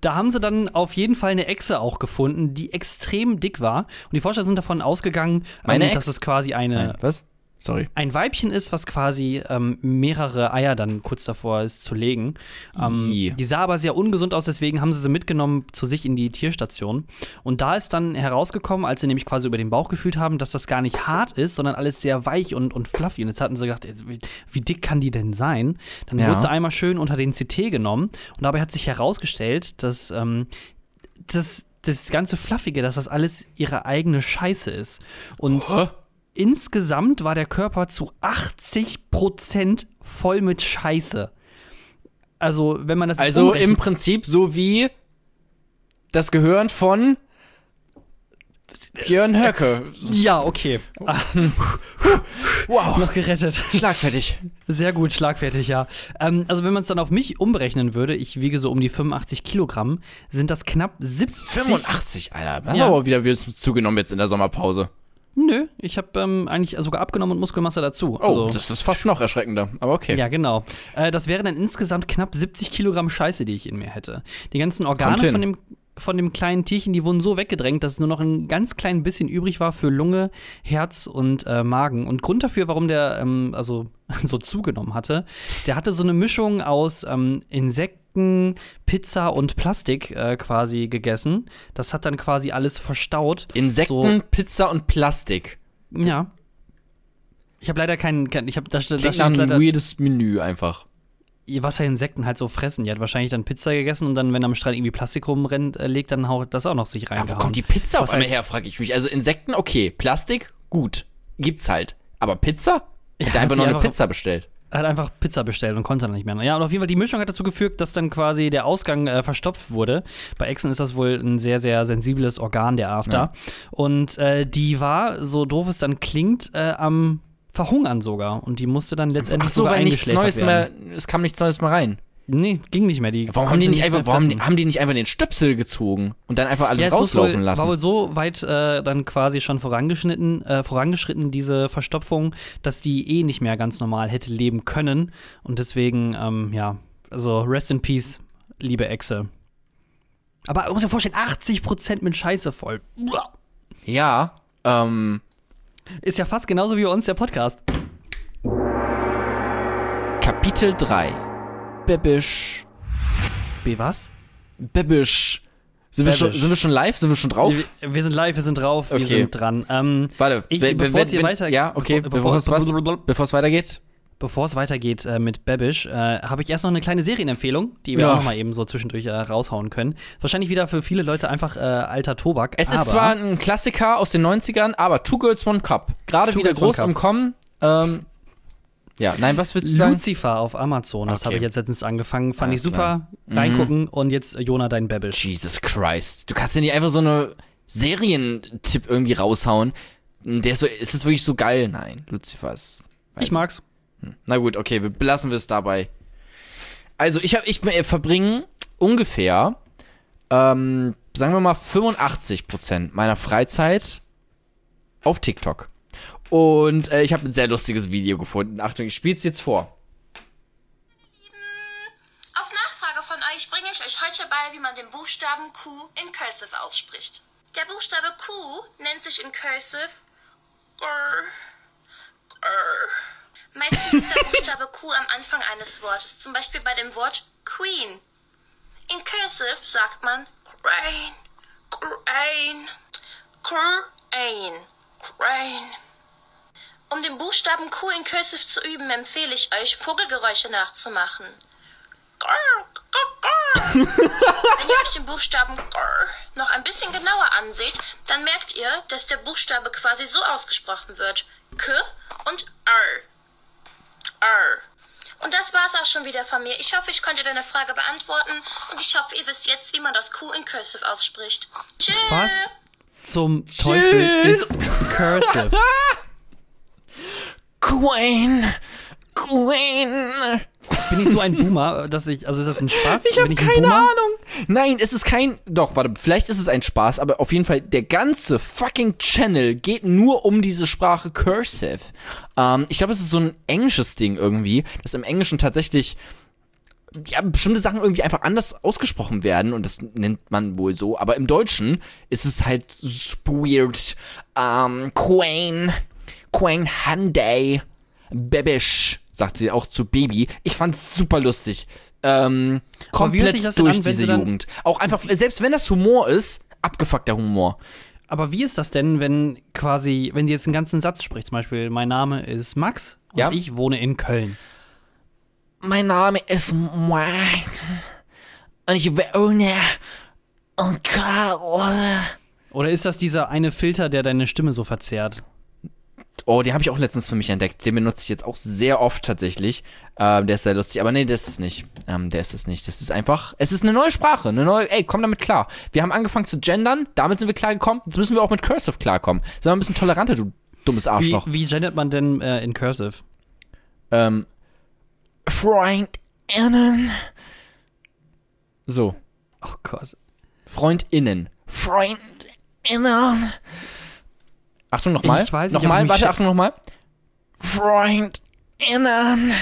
da haben sie dann auf jeden Fall eine Echse auch gefunden, die extrem dick war. Und die Forscher sind davon ausgegangen, Meine ähm, dass es quasi eine, was? Sorry. ein Weibchen ist, was quasi ähm, mehrere Eier dann kurz davor ist zu legen. Ähm, Ih. die sah aber sehr ungesund aus, deswegen haben sie sie mitgenommen zu sich in die Tierstation. Und da ist dann herausgekommen, als sie nämlich quasi über den Bauch gefühlt haben, dass das gar nicht hart ist, sondern alles sehr weich und, und fluffy. Und jetzt hatten sie gedacht, wie, wie dick kann die denn sein? Dann Ja. wurde sie einmal schön unter den CT genommen und dabei hat sich herausgestellt, dass ähm, das, das ganze Fluffige, dass das alles ihre eigene Scheiße ist. Und Hä? Insgesamt war der Körper zu 80% voll mit Scheiße. Also, wenn man das jetzt Also im Prinzip so wie das Gehirn von Björn Höcke. Ja, okay. Wow. noch gerettet. Schlagfertig. Sehr gut, schlagfertig, ja. Ähm, also, wenn man es dann auf mich umberechnen würde, ich wiege so um die 85 Kilogramm, sind das knapp 70. 85, Alter. Ja. hat aber wieder wieder zugenommen jetzt in der Sommerpause. Nö, ich habe ähm, eigentlich sogar abgenommen und Muskelmasse dazu. Oh, also, das ist fast noch erschreckender. Aber okay. Ja, genau. Äh, das wären dann insgesamt knapp 70 Kilogramm Scheiße, die ich in mir hätte. Die ganzen Organe von dem, von dem kleinen Tierchen, die wurden so weggedrängt, dass nur noch ein ganz klein bisschen übrig war für Lunge, Herz und äh, Magen. Und Grund dafür, warum der ähm, also so zugenommen hatte, der hatte so eine Mischung aus ähm, Insekten, Pizza und Plastik äh, quasi gegessen. Das hat dann quasi alles verstaut. Insekten, Pizza und Plastik. So, ja. Ich habe leider keinen, kein, ich habe da, da Klingt steht nach einem leider weirdes Menü einfach. was ja Insekten halt so fressen. Die hat wahrscheinlich dann Pizza gegessen und dann, wenn am Strand irgendwie Plastik rumrennt, äh, legt dann haut das auch noch sich rein. Ja, wo kommt die Pizza auf Was einmal halt- her, frage ich mich. Also Insekten, okay. Plastik, gut. Gibt's halt. Aber Pizza? Ja, hat einfach nur eine einfach- Pizza bestellt. Er hat einfach Pizza bestellt und konnte dann nicht mehr. Ja, und auf jeden Fall die Mischung hat dazu geführt, dass dann quasi der Ausgang äh, verstopft wurde. Bei Echsen ist das wohl ein sehr, sehr sensibles Organ, der After. Ja. Und äh, die war, so doof es dann klingt, äh, am Verhungern sogar. Und die musste dann letztendlich Ach so, sogar weil nichts Neues werden. mehr, es kam nichts Neues mehr rein. Nee, ging nicht mehr. Die Warum haben die nicht nichts einfach, warum haben die nicht einfach den Stöpsel gezogen und dann einfach alles Ja, rauslaufen wohl, lassen? War wohl so weit äh, dann quasi schon vorangeschnitten, äh, vorangeschritten, diese Verstopfung, dass die eh nicht mehr ganz normal hätte leben können. Und deswegen, ähm, ja, also rest in peace, liebe Echse. Aber man muss sich vorstellen, 80% mit Scheiße voll. ja, ähm, Ist ja fast genauso wie bei uns der Podcast. Kapitel 3. Bebisch. B was? Bebisch. Sind wir, schon, sind wir schon live? Sind wir schon drauf? Wir, wir sind live, wir sind drauf, wir Okay. sind dran. Ähm, Warte, ich, wenn- bevor es weiter Ja, okay, bevor- es was, bevor- bevor es weitergeht. Bevor es weitergeht äh, mit Babish, äh, habe ich erst noch eine kleine Serienempfehlung, die wir Ja. auch mal eben so zwischendurch äh, raushauen können. Wahrscheinlich wieder für viele Leute einfach äh, alter Tobak. Es ist zwar ein Klassiker aus den 90ern, aber Two Girls, One Cup. Gerade wieder Girls, groß im Kommen. Ähm, ja, nein, was willst du sagen? Lucifer auf Amazon, das Okay. habe ich jetzt letztens angefangen. Fand Alles ich super. Mhm. Reingucken und jetzt äh, Jona, dein Babish. Jesus Christ. Du kannst ja nicht einfach so eine Serientipp irgendwie raushauen. Der ist so, ist es wirklich so geil? Nein, Lucifer ist. Ich mag's. Na gut, okay, wir belassen wir es dabei. Also ich habe, ich verbringe ungefähr, ähm, sagen wir mal 85% meiner Freizeit auf TikTok. Und äh, ich habe ein sehr lustiges Video gefunden. Achtung, ich spiele es jetzt vor. Auf Nachfrage von euch bringe ich euch heute bei, wie man den Buchstaben Q in Cursive ausspricht. Der Buchstabe Q nennt sich in Cursive Grr. Meistens ist der Buchstabe Q am Anfang eines Wortes, zum Beispiel bei dem Wort Queen. In Cursive sagt man Crane, Crane, Crane, Crane. Um den Buchstaben Q in Cursive zu üben, empfehle ich euch, Vogelgeräusche nachzumachen. Wenn ihr euch den Buchstaben noch ein bisschen genauer anseht, dann merkt ihr, dass der Buchstabe quasi so ausgesprochen wird. K und R. R. Und das war's auch schon wieder von mir. Ich hoffe, ich konnte deine Frage beantworten und ich hoffe, ihr wisst jetzt, wie man das Q in Cursive ausspricht. Tschüss! Was zum Teufel ist Cursive? Queen! Queen! Bin ich so ein Boomer, dass ich, also ist das ein Spaß? Ich habe keine? Ahnung. Nein, es ist kein. Doch, warte, vielleicht ist es ein Spaß, aber auf jeden Fall, der ganze fucking Channel geht nur um diese Sprache Cursive. Ähm, ich glaube, es ist so ein englisches Ding irgendwie, dass im Englischen tatsächlich ja, bestimmte Sachen irgendwie einfach anders ausgesprochen werden und das nennt man wohl so, aber im Deutschen ist es halt weird. Ähm, Queen, Queen Hyundai, Babish, sagt sie auch zu Baby. Ich fand's super lustig. Ähm, komplett durch an, wenn diese Jugend. Auch einfach, selbst wenn das Humor ist, abgefuckter Humor. Aber wie ist das denn, wenn quasi, wenn die jetzt einen ganzen Satz spricht, zum Beispiel, mein Name ist Max und Ja. ich wohne in Köln. Mein Name ist Max und ich wohne in Köln. Oder ist das dieser eine Filter, der deine Stimme so verzerrt? Oh, den habe ich auch letztens für mich entdeckt. Den benutze ich jetzt auch sehr oft tatsächlich. Ähm, der ist sehr lustig. Aber nee, der ist es nicht. Ähm, der ist es nicht. Das ist einfach. Es ist eine neue Sprache. Eine neue. Ey, komm damit klar. Wir haben angefangen zu gendern. Damit sind wir klargekommen. Jetzt müssen wir auch mit Cursive klarkommen. Sei mal ein bisschen toleranter, du dummes Wie, Arschloch. wie gendert man denn äh, in Cursive? Ähm. FreundInnen. So. Oh Gott. FreundInnen. FreundInnen. Achtung, nochmal. Ich weiß nicht, Nochmal, warte, Achtung, nochmal. FreundInnen.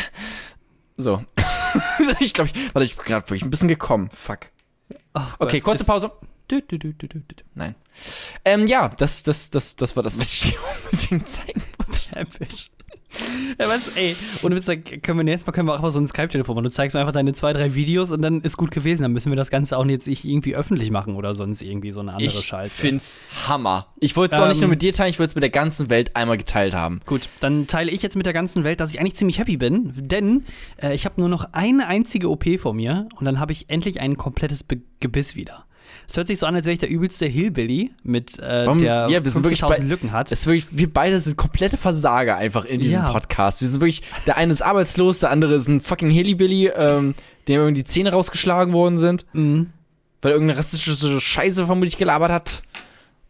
So. ich glaube, ich, warte, ich bin gerade wirklich ein bisschen gekommen. Fuck. Oh Okay, Gott. kurze Pause. Du, du, du. Nein. Ähm, ja, das, das, das, das war das, was ich dir unbedingt zeigen Episch. Ja, was, ey, ohne Witz, können wir nächstes Mal können wir auch einfach so ein Skype-Telefon machen. Du zeigst mir einfach deine zwei, drei Videos und dann ist gut gewesen. Dann müssen wir das Ganze auch jetzt nicht irgendwie öffentlich machen oder sonst irgendwie so eine andere Ich Scheiße. find's Hammer. Ich wollte es auch nicht Ähm, nur mit dir teilen, ich wollte es mit der ganzen Welt einmal geteilt haben. Gut, dann teile ich jetzt mit der ganzen Welt, dass ich eigentlich ziemlich happy bin, denn äh, ich habe nur noch eine einzige OP vor mir und dann habe ich endlich ein komplettes Be Gebiss wieder. Es hört sich so an, als wäre ich der übelste Hillbilly mit äh, Warum- der ja, wir sind wirklich 50.000 bei- Lücken hat. Es ist wirklich, wir beide sind komplette Versager einfach in diesem Ja. Podcast. Wir sind wirklich, der eine ist arbeitslos, der andere ist ein fucking Hillybilly, ähm, dem irgendwie die Zähne rausgeschlagen worden sind, Mhm. weil irgendeine rassistische Scheiße vermutlich gelabert hat.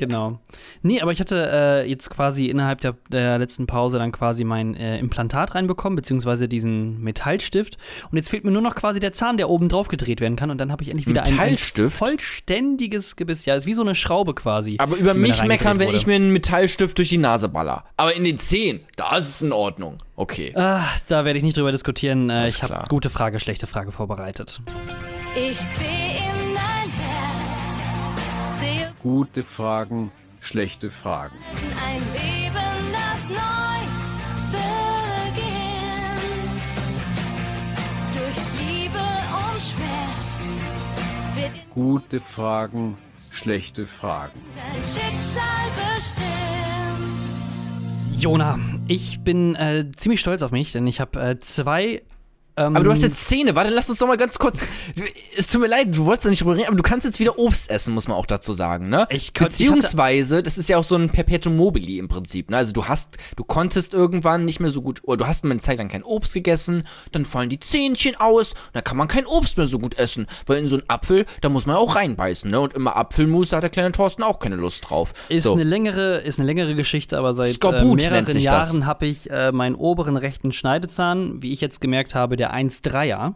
Genau. Nee, aber ich hatte äh, jetzt quasi innerhalb der, der letzten Pause dann quasi mein äh, Implantat reinbekommen, beziehungsweise diesen Metallstift. Und jetzt fehlt mir nur noch quasi der Zahn, der oben drauf gedreht werden kann. Und dann habe ich endlich wieder ein, ein Metallstift? vollständiges Gebiss. Ja, ist wie so eine Schraube quasi. Aber über mich meckern, wenn ich mir einen Metallstift durch die Nase baller. Aber in den Zehen, da ist es in Ordnung. Okay. Ah, da werde ich nicht drüber diskutieren. Äh, ich habe gute Frage, schlechte Frage vorbereitet. Ich sehe Gute Fragen, schlechte Fragen. ein Leben, das neu beginnt. Durch Liebe und Schmerz wird Gute Fragen, schlechte Fragen. dein Schicksal bestimmt. Jona, ich bin äh, ziemlich stolz auf mich, denn ich habe äh, zwei. Ähm, Aber du hast jetzt Zähne. Warte, lass uns doch mal ganz kurz. Es tut mir leid, du wolltest ja nicht drüber reden, aber du kannst jetzt wieder Obst essen, muss man auch dazu sagen, ne? Ich kon- ich Beziehungsweise, das ist ja auch so ein Perpetuum mobile im Prinzip, ne? Also du hast, du konntest irgendwann nicht mehr so gut, oder du hast mal eine Zeit lang kein Obst gegessen, dann fallen die Zähnchen aus, und dann kann man kein Obst mehr so gut essen, weil in so einen Apfel, da muss man auch reinbeißen, ne? Und immer Apfelmus, da hat der kleine Thorsten auch keine Lust drauf. Ist, so. eine längere, ist eine längere Geschichte, aber seit äh, Skorbut mehreren. Jahren habe ich äh, meinen oberen rechten Schneidezahn, wie ich jetzt gemerkt habe, der 1,3er,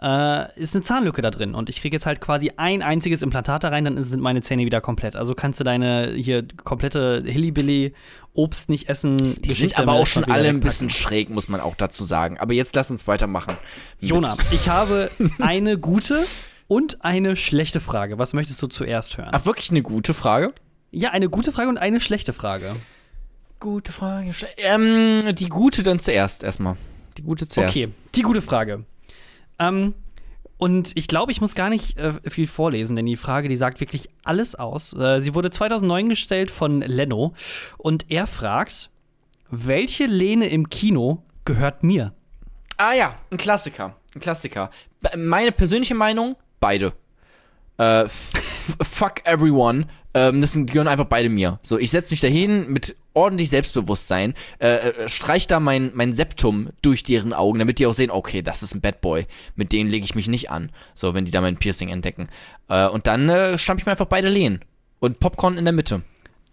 äh, ist eine Zahnlücke da drin. Und ich kriege jetzt halt quasi ein einziges Implantat da rein, dann sind meine Zähne wieder komplett. Also kannst du deine hier komplette Hillybilly Obst nicht essen. die sind aber auch schon alle ein bisschen schräg, muss man auch dazu sagen. Aber jetzt lass uns weitermachen. mit- Jona, ich habe eine gute und eine schlechte Frage. Was möchtest du zuerst hören? Ach, wirklich eine gute Frage? Ja, eine gute Frage und eine schlechte Frage. Gute Frage. Ähm, die gute dann zuerst erstmal. Die gute zuerst. Okay, die gute Frage. Ähm, und ich glaube, ich muss gar nicht äh, viel vorlesen, denn die Frage, die sagt wirklich alles aus. Äh, sie wurde 2009 gestellt von Leno und er fragt, welche Lehne im Kino gehört mir? Ah ja, ein Klassiker. Ein Klassiker. Meine persönliche Meinung, beide. Äh, fuck everyone. Ähm, das sind, gehören einfach beide mir. So, ich setze mich dahin mit ordentlich Selbstbewusstsein, äh, äh, streich da mein, mein Septum durch deren Augen, damit die auch sehen, okay, das ist ein Bad Boy. Mit denen lege ich mich nicht an. So, wenn die da mein Piercing entdecken. Äh, und dann äh, stampf ich mir einfach beide Lehen. Und Popcorn in der Mitte.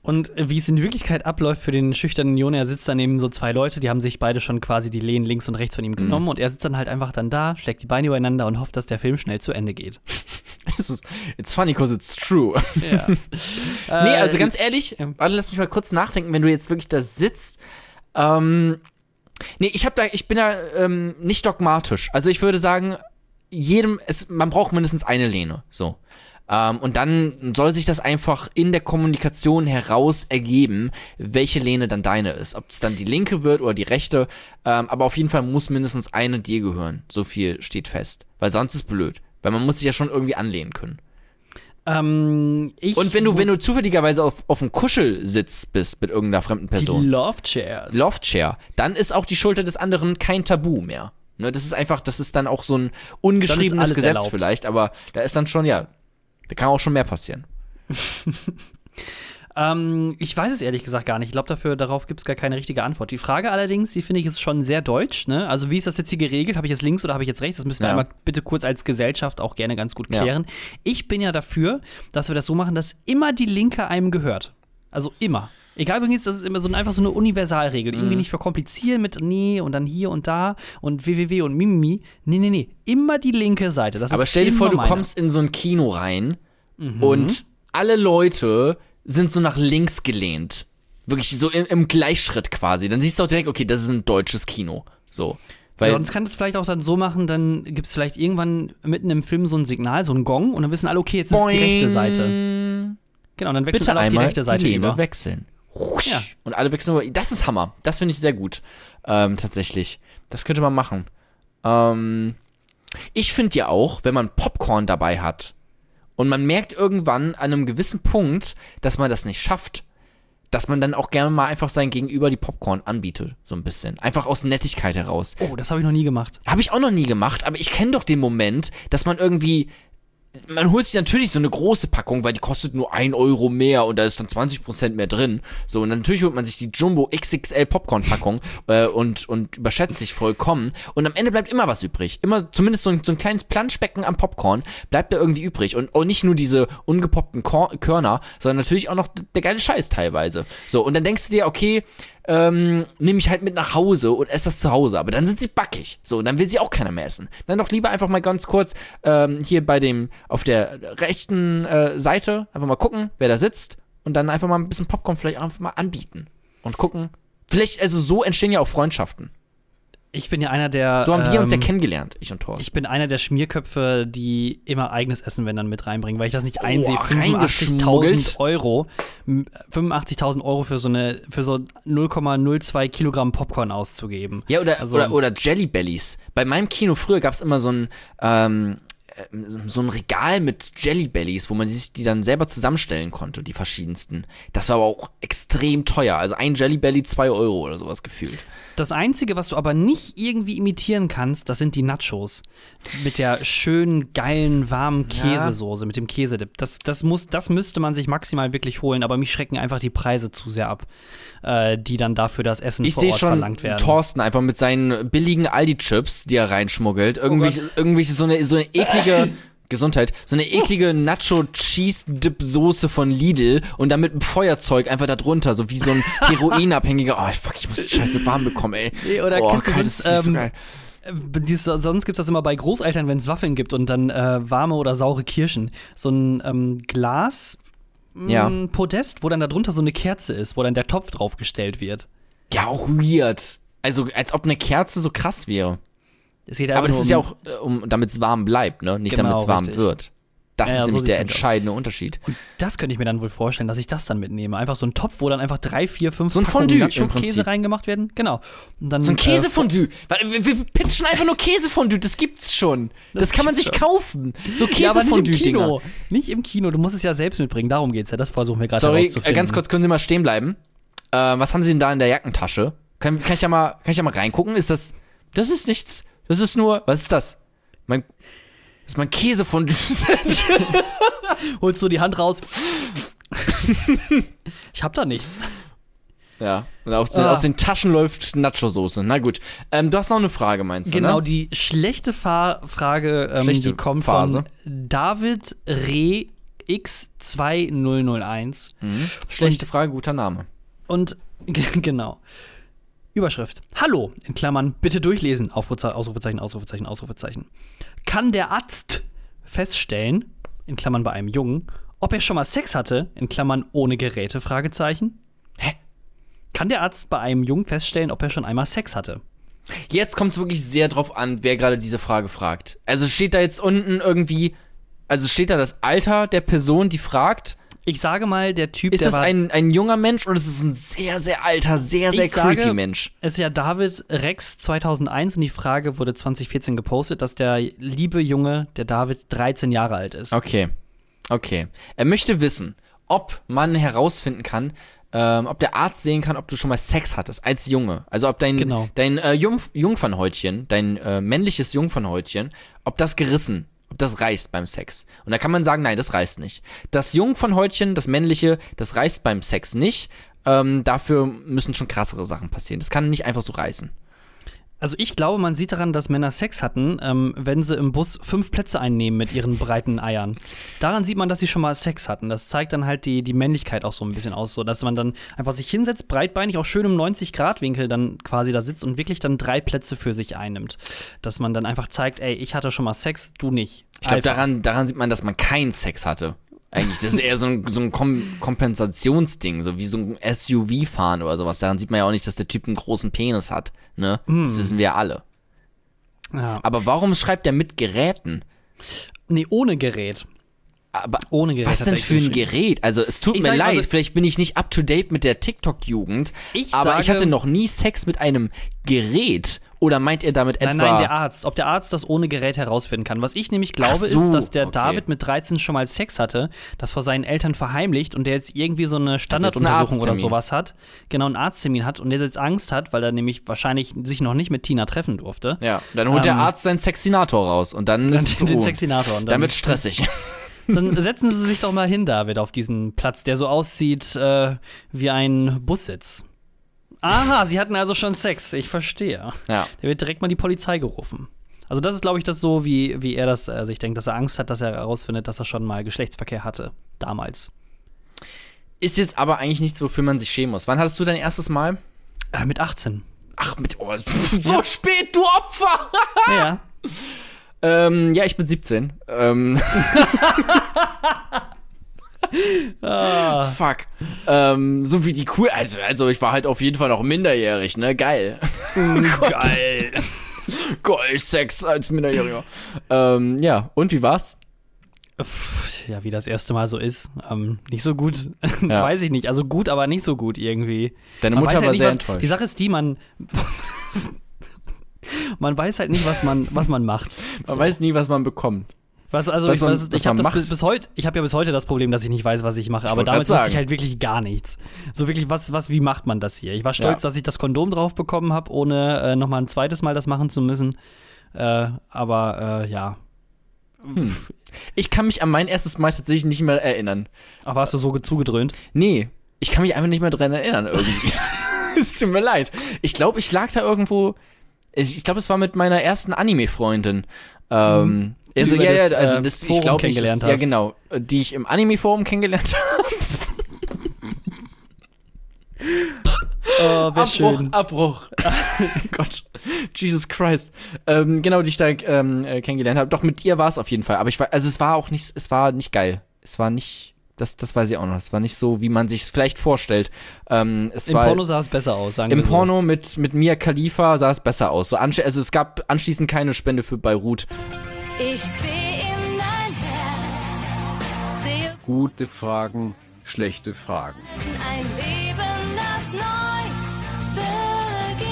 Und äh, wie es in Wirklichkeit abläuft für den schüchternen Jone, er sitzt dann neben so zwei Leute, die haben sich beide schon quasi die Lehnen links und rechts von ihm Mhm. genommen und er sitzt dann halt einfach dann da, schlägt die Beine übereinander und hofft, dass der Film schnell zu Ende geht. Ist, it's funny because it's true. Ja. Nee, also ganz ehrlich, ja. warte, lass mich mal kurz nachdenken, wenn du jetzt wirklich da sitzt. Ähm, nee, ich hab da, ich bin da ähm, nicht dogmatisch. Also ich würde sagen, jedem, es, man braucht mindestens eine Lehne. So. Ähm, und dann soll sich das einfach in der Kommunikation heraus ergeben, welche Lehne dann deine ist. Ob es dann die linke wird oder die rechte. Ähm, aber auf jeden Fall muss mindestens eine dir gehören. So viel steht fest. Weil sonst ist blöd. Weil man muss sich ja schon irgendwie anlehnen können. Ähm, Und wenn du, wenn du zufälligerweise auf, auf einem Kuschelsitz bist mit irgendeiner fremden die Person, Love Chairs. Loftchair, dann ist auch die Schulter des anderen kein Tabu mehr. Ne, das ist einfach, das ist dann auch so ein ungeschriebenes Gesetz erlaubt. vielleicht, aber da ist dann schon, ja, da kann auch schon mehr passieren. Ähm, ich weiß es ehrlich gesagt gar nicht. Ich glaube, dafür darauf gibt es gar keine richtige Antwort. Die Frage allerdings, die finde ich ist schon sehr deutsch. Ne? Also wie ist das jetzt hier geregelt? Habe ich jetzt links oder habe ich jetzt rechts? Das müssen wir Ja. einmal bitte kurz als Gesellschaft auch gerne ganz gut Ja. klären. Ich bin ja dafür, dass wir das so machen, dass immer die Linke einem gehört. Also immer. Egal übrigens, das ist immer so ein, einfach so eine Universalregel. Mhm. Irgendwie nicht verkomplizieren mit nee und dann hier und da und www und mimimi. Nee, nee, nee. Immer die linke Seite. Das Aber ist stell dir vor, du meine. kommst in so ein Kino rein Mhm. und alle Leute sind so nach links gelehnt. Wirklich so im, im Gleichschritt quasi. Dann siehst du auch direkt, okay, das ist ein deutsches Kino. So. Weil, Sonst kann es vielleicht auch dann so machen, dann gibt es vielleicht irgendwann mitten im Film so ein Signal, so ein Gong und dann wissen alle, okay, jetzt ist es die rechte Seite. Boing. Genau, dann wechseln Bitte alle auf die rechte Seite die Lehne über. wechseln. Ja. Und alle wechseln über. Das ist Hammer. Das finde ich sehr gut. Ähm, tatsächlich. Das könnte man machen. Ähm, ich finde ja auch, wenn man Popcorn dabei hat und man merkt irgendwann an einem gewissen Punkt, dass man das nicht schafft, dass man dann auch gerne mal einfach sein Gegenüber die Popcorn anbietet. So ein bisschen. Einfach aus Nettigkeit heraus. Oh, das habe ich noch nie gemacht. Habe ich auch noch nie gemacht, aber ich kenne doch den Moment, dass man irgendwie. Man holt sich natürlich so eine große Packung, weil die kostet nur 1 Euro mehr und da ist dann 20% mehr drin. So, und natürlich holt man sich die Jumbo XXL Popcorn-Packung äh, und, und überschätzt sich vollkommen. Und am Ende bleibt immer was übrig. Immer zumindest so ein, so ein kleines Planschbecken am Popcorn bleibt da irgendwie übrig. Und auch nicht nur diese ungepoppten Kor Körner, sondern natürlich auch noch der geile Scheiß teilweise. So, und dann denkst du dir, okay, ähm, nehme ich halt mit nach Hause und esse das zu Hause. Aber dann sind sie backig. So, und dann will sie auch keiner mehr essen. Dann doch lieber einfach mal ganz kurz ähm, hier bei dem, auf der rechten äh, Seite einfach mal gucken, wer da sitzt und dann einfach mal ein bisschen Popcorn vielleicht einfach mal anbieten und gucken. Vielleicht, also so entstehen ja auch Freundschaften. Ich bin ja einer der. So haben wir uns ja ähm, kennengelernt, ich und Thorsten. Ich bin einer der Schmierköpfe, die immer eigenes Essen, wenn dann mit reinbringen, weil ich das nicht einsehe. reingeschmuggelt. 85.000 Euro, m- 85.000 Euro für so eine, für so 0,02 Kilogramm Popcorn auszugeben. Ja, oder, Also- oder, oder Jelly Bellies. Bei meinem Kino früher gab es immer so ein, ähm, äh, so ein Regal mit Jelly Bellies, wo man sich die dann selber zusammenstellen konnte, die verschiedensten. Das war aber auch extrem teuer. Also ein Jelly Belly 2 Euro oder sowas gefühlt. Das Einzige, was du aber nicht irgendwie imitieren kannst, das sind die Nachos. Mit der schönen, geilen, warmen Käsesoße, mit dem Käsedip. Das, das, muss, das müsste man sich maximal wirklich holen, aber mich schrecken einfach die Preise zu sehr ab, äh, die dann dafür das Essen Ich vor sehe Ort schon verlangt werden. Thorsten einfach mit seinen billigen Aldi-Chips, die er reinschmuggelt. Irgendwie, irgendwie so eine, so eine eklige. Gesundheit, so eine eklige Nacho-Cheese-Dip-Soße von Lidl und dann mit einem Feuerzeug einfach da drunter, so wie so ein Heroinabhängiger. Oh, fuck, ich muss die Scheiße warm bekommen, ey. Nee, oder oh, kennst du sonst, das ist so ähm, geil. Äh, dies- sonst gibt es das immer bei Großeltern, wenn es Waffeln gibt und dann äh, warme oder saure Kirschen. So ein ähm, Glas. m, Ja. Podest, wo dann darunter so eine Kerze ist, wo dann der Topf draufgestellt wird. Ja, auch weird. Also, als ob eine Kerze so krass wäre. Es geht Aber das nur ist ja um- auch, äh, um, damit es warm bleibt, ne? Nicht Genau, damit es warm richtig. wird. Das Ja, ist ja, so nämlich sieht's der aus. entscheidende Unterschied. Das könnte ich mir dann wohl vorstellen, dass ich das dann mitnehme. Einfach so ein Topf, wo dann einfach drei, vier, fünf So ein Fondue im Prinzip. reingemacht werden. Genau. Und dann, So ein äh, Käsefondue. Warte, wir, wir pitchen einfach nur Käsefondue, das gibt's schon. Das, kann man sich gibt's kaufen. So ja, aber nicht im. Kino. Nicht im Kino. Du musst es ja selbst mitbringen. Darum geht's ja. Das versuchen wir gerade Sorry, äh, ganz kurz, können Sie mal stehen bleiben? Äh, was haben Sie denn da in der Jackentasche? Kann, kann, ich da mal, kann ich da mal reingucken? Ist das. Das ist nichts. Das ist nur. Was ist das? Mein. Das ist mein Käsefondue-Set. Holst du die Hand raus. ich hab da nichts. Ja. Und aus, Ah. aus den Taschen läuft Nacho-Soße. Na gut. Ähm, du hast noch eine Frage, meinst du? Genau, ne? die schlechte Fa Frage, ähm, Schlechte die kommt Phase. von David Re X2001. Mhm. Schlechte Frage, guter Name. Und genau. Überschrift. Hallo, in Klammern, bitte durchlesen. Ausrufezeichen, Ausrufezeichen, Ausrufezeichen. Kann der Arzt feststellen, in Klammern bei einem Jungen, ob er schon mal Sex hatte, in Klammern ohne Geräte, Fragezeichen? Hä? Kann der Arzt bei einem Jungen feststellen, ob er schon einmal Sex hatte? Jetzt kommt es wirklich sehr drauf an, wer gerade diese Frage fragt. Also steht da jetzt unten irgendwie, also steht da das Alter der Person, die fragt? Ich sage mal, der Typ, Ist der es war ein, ein junger Mensch oder ist es ein sehr, sehr alter, sehr, sehr creepy sage- Mensch? Es ist ja David Rex 2001 und die Frage wurde 2014 gepostet, dass der liebe Junge, der David, 13 Jahre alt ist. Okay. Okay. Er möchte wissen, ob man herausfinden kann, ähm, ob der Arzt sehen kann, ob du schon mal Sex hattest als Junge. Also ob dein, Genau. dein äh, Jungf Jungfernhäutchen, dein äh, männliches Jungfernhäutchen, ob das gerissen, ob das reißt beim Sex. Und da kann man sagen, nein, das reißt nicht. Das Jungfernhäutchen, das männliche, das reißt beim Sex nicht. Ähm, dafür müssen schon krassere Sachen passieren. Das kann nicht einfach so reißen. Also ich glaube, man sieht daran, dass Männer Sex hatten, ähm, wenn sie im Bus fünf Plätze einnehmen mit ihren breiten Eiern. Daran sieht man, dass sie schon mal Sex hatten. Das zeigt dann halt die, die Männlichkeit auch so ein bisschen aus, so dass man dann einfach sich hinsetzt, breitbeinig, auch schön im 90-Grad-Winkel dann quasi da sitzt und wirklich dann drei Plätze für sich einnimmt. Dass man dann einfach zeigt, ey, ich hatte schon mal Sex, du nicht. Ich glaube, daran, daran sieht man, dass man keinen Sex hatte. Eigentlich, das ist eher so ein, so ein Kom Kompensationsding, so wie so ein SUV-Fahren oder sowas. Daran sieht man ja auch nicht, dass der Typ einen großen Penis hat. Ne? Das wissen wir ja alle. Ja. Aber warum schreibt er mit Geräten? Nee, ohne Gerät. Aber Ohne Gerät. was denn für ein. Gerät? Also, es tut Ich mir sag, leid, also- vielleicht bin ich nicht up to date mit der TikTok-Jugend, Ich aber ich sage- hatte noch nie Sex mit einem Gerät. Oder meint ihr damit etwa. Nein, nein, der Arzt. Ob der Arzt das ohne Gerät herausfinden kann. Was ich nämlich glaube, so, ist, dass der okay. David mit 13 schon mal Sex hatte, das vor seinen Eltern verheimlicht und der jetzt irgendwie so eine Standarduntersuchung oder sowas hat. Genau, einen Arzttermin hat und der jetzt Angst hat, weil er nämlich wahrscheinlich sich noch nicht mit Tina treffen durfte. ja, dann holt der Ähm, Arzt seinen Sexinator raus und dann ist es den Ruhe. Sexinator. Und Dann wird stressig. dann setzen Sie sich doch mal hin, David, auf diesen Platz, der so aussieht äh, wie ein Bussitz. Aha, Sie hatten also schon Sex. Ich verstehe. ja. Der wird direkt mal die Polizei gerufen. Also das ist, glaube ich, das so, wie, wie er das, also ich denke, dass er Angst hat, dass er herausfindet, dass er schon mal Geschlechtsverkehr hatte. Damals. Ist jetzt aber eigentlich nichts, wofür man sich schämen muss. Wann hattest du dein erstes Mal? Äh, mit 18. Ach, mit. Oh, so spät, du Opfer! Ja. ähm, ja, ich bin 17. Ähm. Ah. Fuck. Ähm, so wie die cool. Also, also, ich war halt auf jeden Fall noch minderjährig, ne? Geil. Geil. Geil, Sex als Minderjähriger. ähm, ja, und wie war's? Ja, wie das erste Mal so ist. Ähm, nicht so gut. Ja. Weiß ich nicht. Also gut, aber nicht so gut irgendwie. Deine Mutter halt war nicht, sehr was, enttäuscht. Die Sache ist die, man. man weiß halt nicht, was man, was man macht. Man weiß nie, was man bekommt. Was, also Was ich, was, ich habe bis, bis heute, ich habe ja bis heute das Problem, dass ich nicht weiß, was ich mache. aber wollte damals grad wusste ich halt wirklich gar nichts. So wirklich, was, was, wie macht man das hier? Ich war stolz, Ja. dass ich das Kondom drauf bekommen habe, ohne äh, nochmal ein zweites Mal das machen zu müssen. Äh, aber äh, ja. Ich kann mich an mein erstes Mal tatsächlich nicht mehr erinnern. Ach, warst du so ge- zugedröhnt? Nee, ich kann mich einfach nicht mehr dran erinnern irgendwie. es tut mir leid. Ich glaube, ich lag da irgendwo. Ich, ich glaube, es war mit meiner ersten Anime-Freundin. Ähm, Die also, ja, ja, das, also äh, das, ich Forum glaube, ich, kennengelernt ja hast. genau, die ich im Anime-Forum kennengelernt habe. Oh, Abbruch, schön. Abbruch. Gott, Jesus Christ. Ähm, genau, die ich da ähm, äh, kennengelernt habe. Doch mit dir war es auf jeden Fall. Aber ich war, also es war auch nicht, es war nicht geil. Es war nicht, das, das weiß ich auch noch. Es war nicht so, wie man sich es vielleicht vorstellt. Ähm, es Im war Porno sah es besser aus, sagen im wir so. Porno mit, mit Mia Khalifa sah es besser aus. So also es gab anschließend keine Spende für Beirut. Ich sehe in dein Herz, sehe Gute Fragen, schlechte Fragen. ein Leben, das neu beginnt.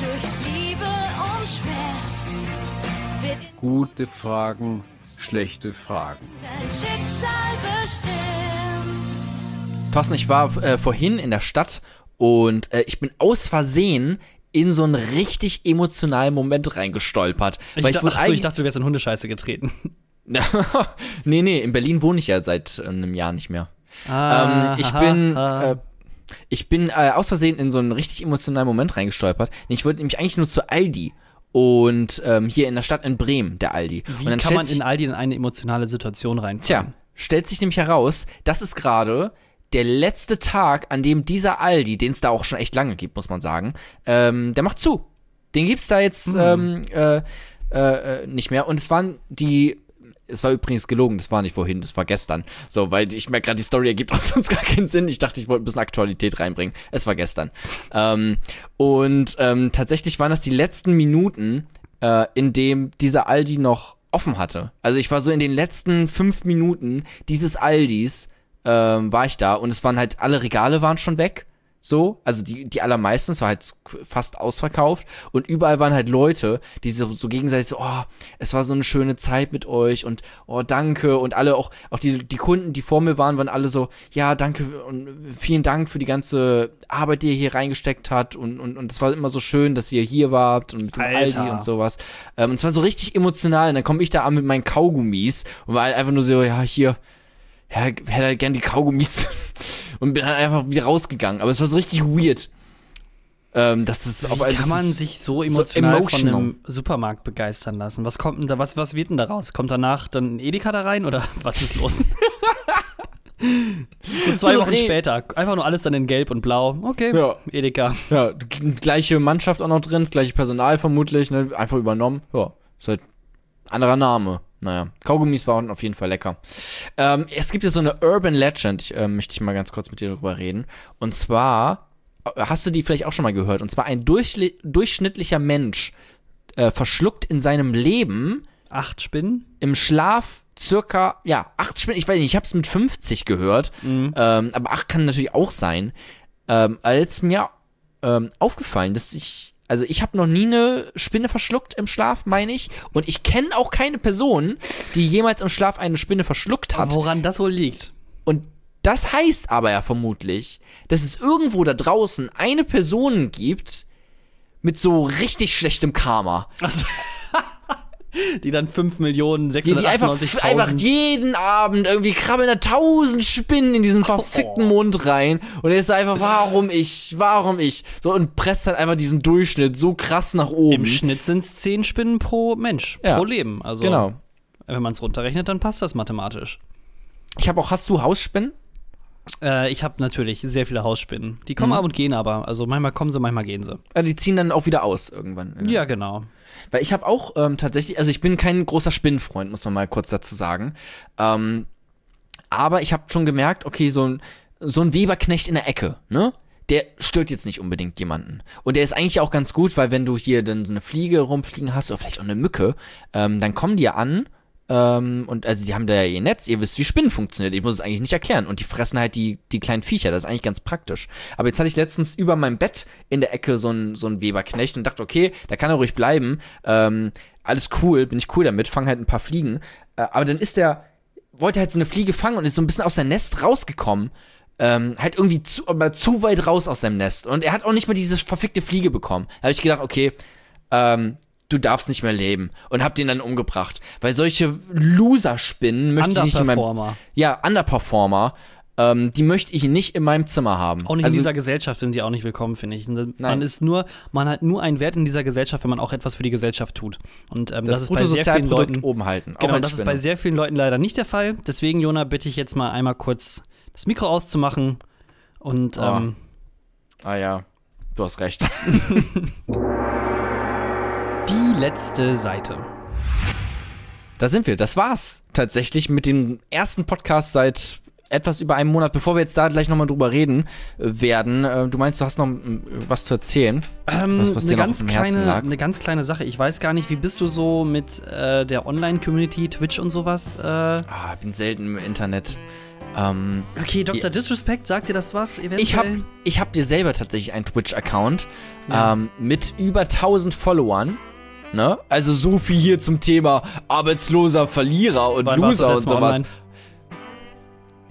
Durch Liebe und Schmerz wird Gute Fragen, schlechte Fragen. dein Schicksal bestimmt. Thorsten, ich war äh, vorhin in der Stadt und äh, ich bin aus Versehen in so einen richtig emotionalen Moment reingestolpert. Ich, weil ich, ach so, ich dachte, du wärst in Hundescheiße getreten. nee, nee, in Berlin wohne ich ja seit äh, einem Jahr nicht mehr. Ah, ähm, ich haha, bin, ah. äh, ich bin äh, aus Versehen in so einen richtig emotionalen Moment reingestolpert. Ich wollte nämlich eigentlich nur zu Aldi. Und ähm, hier in der Stadt in Bremen, der Aldi. Wie und dann kann man in Aldi in eine emotionale Situation rein? Tja, stellt sich nämlich heraus, das ist gerade der letzte Tag, an dem dieser Aldi, den es da auch schon echt lange gibt, muss man sagen, ähm, der macht zu. Den gibt's da jetzt ähm, äh, äh, äh, nicht mehr. Und es waren die. Es war übrigens gelogen, das war nicht vorhin, das war gestern. So, weil ich merke gerade, die Story ergibt auch sonst gar keinen Sinn. Ich dachte, ich wollte ein bisschen Aktualität reinbringen. Es war gestern. Ähm, und ähm, tatsächlich waren das die letzten Minuten, äh, in dem dieser Aldi noch offen hatte. Also ich war so in den letzten fünf Minuten dieses Aldis, ähm, war ich da und es waren halt, alle Regale waren schon weg. So, also die, die allermeisten, es war halt fast ausverkauft und überall waren halt Leute, die so, so gegenseitig so, oh, es war so eine schöne Zeit mit euch und oh, danke und alle auch, auch die, die Kunden, die vor mir waren, waren alle so, ja, danke und vielen Dank für die ganze Arbeit, die ihr hier reingesteckt habt und, und, und es war immer so schön, dass ihr hier wart und mit dem Alter. Aldi und sowas. Ähm, und es war so richtig emotional und dann komme ich da an mit meinen Kaugummis und war halt einfach nur so, ja, hier, ja, hätte halt gern die Kaugummis und bin dann einfach wieder rausgegangen. Aber es war so richtig weird. Ähm, dass das auf Wie kann man ist sich so emotional von emotional. einem Supermarkt begeistern lassen? Was kommt denn da, was, was wird denn daraus? Kommt danach dann ein Edeka da rein oder was ist los? so zwei So Wochen Re- später, einfach nur alles dann in Gelb und Blau. Okay, Ja. Edeka. Ja, gleiche Mannschaft auch noch drin, das gleiche Personal vermutlich, ne? Einfach übernommen. Ja, ist halt anderer Name. Naja, Kaugummis waren auf jeden Fall lecker. Ähm, es gibt ja so eine Urban Legend, ich, äh, möchte ich mal ganz kurz mit dir darüber reden. Und zwar, äh, hast du die vielleicht auch schon mal gehört, und zwar ein durchli- durchschnittlicher Mensch äh, verschluckt in seinem Leben Acht Spinnen? im Schlaf circa, ja, acht Spinnen, ich weiß nicht, ich habe es mit 50 gehört, ähm, aber acht kann natürlich auch sein. Ähm, als mir ähm, aufgefallen, dass ich, also ich habe noch nie eine Spinne verschluckt im Schlaf, meine ich, und ich kenne auch keine Person, die jemals im Schlaf eine Spinne verschluckt hat. Woran das wohl liegt? Und das heißt aber ja vermutlich, dass es irgendwo da draußen eine Person gibt mit so richtig schlechtem Karma. Also, die dann 5 Millionen Die, die einfach, 698.000 einfach jeden Abend irgendwie krabbeln da tausend Spinnen in diesen verfickten Mund rein. Und er ist einfach, warum ich, warum ich? So, und presst halt einfach diesen Durchschnitt so krass nach oben. Im Schnitt sind es 10 Spinnen pro Mensch, Ja. pro Leben. Also, Genau. wenn man es runterrechnet, dann passt das mathematisch. Ich habe auch, hast du Hausspinnen? Äh, ich habe natürlich sehr viele Hausspinnen. Die kommen Mhm. ab und gehen aber. Also manchmal kommen sie, manchmal gehen sie. Ja, die ziehen dann auch wieder aus irgendwann. Ja, genau. Weil ich habe auch ähm, tatsächlich, also ich bin kein großer Spinnenfreund, muss man mal kurz dazu sagen. Ähm, aber ich habe schon gemerkt, okay, so ein, so ein Weberknecht in der Ecke, ne? Der stört jetzt nicht unbedingt jemanden. Und der ist eigentlich auch ganz gut, weil wenn du hier dann so eine Fliege rumfliegen hast oder vielleicht auch eine Mücke, ähm, dann kommen die ja an ähm, und also die haben da ja ihr Netz, ihr wisst, wie Spinnen funktioniert. Ich muss es eigentlich nicht erklären. Und die fressen halt die, die kleinen Viecher. Das ist eigentlich ganz praktisch. Aber jetzt hatte ich letztens über meinem Bett in der Ecke so einen so einen Weberknecht und dachte, okay, da kann er ruhig bleiben. Ähm, alles cool, bin ich cool damit, fang halt ein paar Fliegen. Äh, aber dann ist der, wollte halt so eine Fliege fangen und ist so ein bisschen aus seinem Nest rausgekommen. Ähm, halt irgendwie zu, aber zu weit raus aus seinem Nest. Und er hat auch nicht mal diese verfickte Fliege bekommen. Da habe ich gedacht, okay, ähm, du darfst nicht mehr leben. Und hab den dann umgebracht. Weil solche Loser-Spinnen möchte ich nicht in meinem. Ja, Underperformer. Ähm, die möchte ich nicht in meinem Zimmer haben. Auch nicht also, in dieser Gesellschaft sind sie auch nicht willkommen, finde ich. Man Nein. ist nur, man hat nur einen Wert in dieser Gesellschaft, wenn man auch etwas für die Gesellschaft tut. Und ähm, das, das, ist bei sehr vielen Leuten. oben halten. Genau, das ist Spinne. bei sehr vielen Leuten leider nicht der Fall. Deswegen, Jona, bitte ich jetzt mal einmal kurz das Mikro auszumachen. Und Oh. ähm, Ah ja, du hast recht. die letzte Seite. Da sind wir. Das war's tatsächlich mit dem ersten Podcast seit etwas über einem Monat. Bevor wir jetzt da gleich nochmal drüber reden äh, werden, äh, du meinst, du hast noch mm, was zu erzählen? Ähm, Was- was dir eine, noch dem Herzen kleine, lag? eine ganz kleine Sache. Ich weiß gar nicht, wie bist du so mit äh, der Online-Community, Twitch und sowas? Äh, Ah, bin selten im Internet. Ähm, okay, Dr. Ja. Disrespect, sagt dir das was? Eventuell? ich habe ich hab dir selber tatsächlich einen Twitch-Account Ja. ähm, mit über 1000 Followern. Ne? Also so viel hier zum Thema arbeitsloser Verlierer und Wann Loser und sowas. online?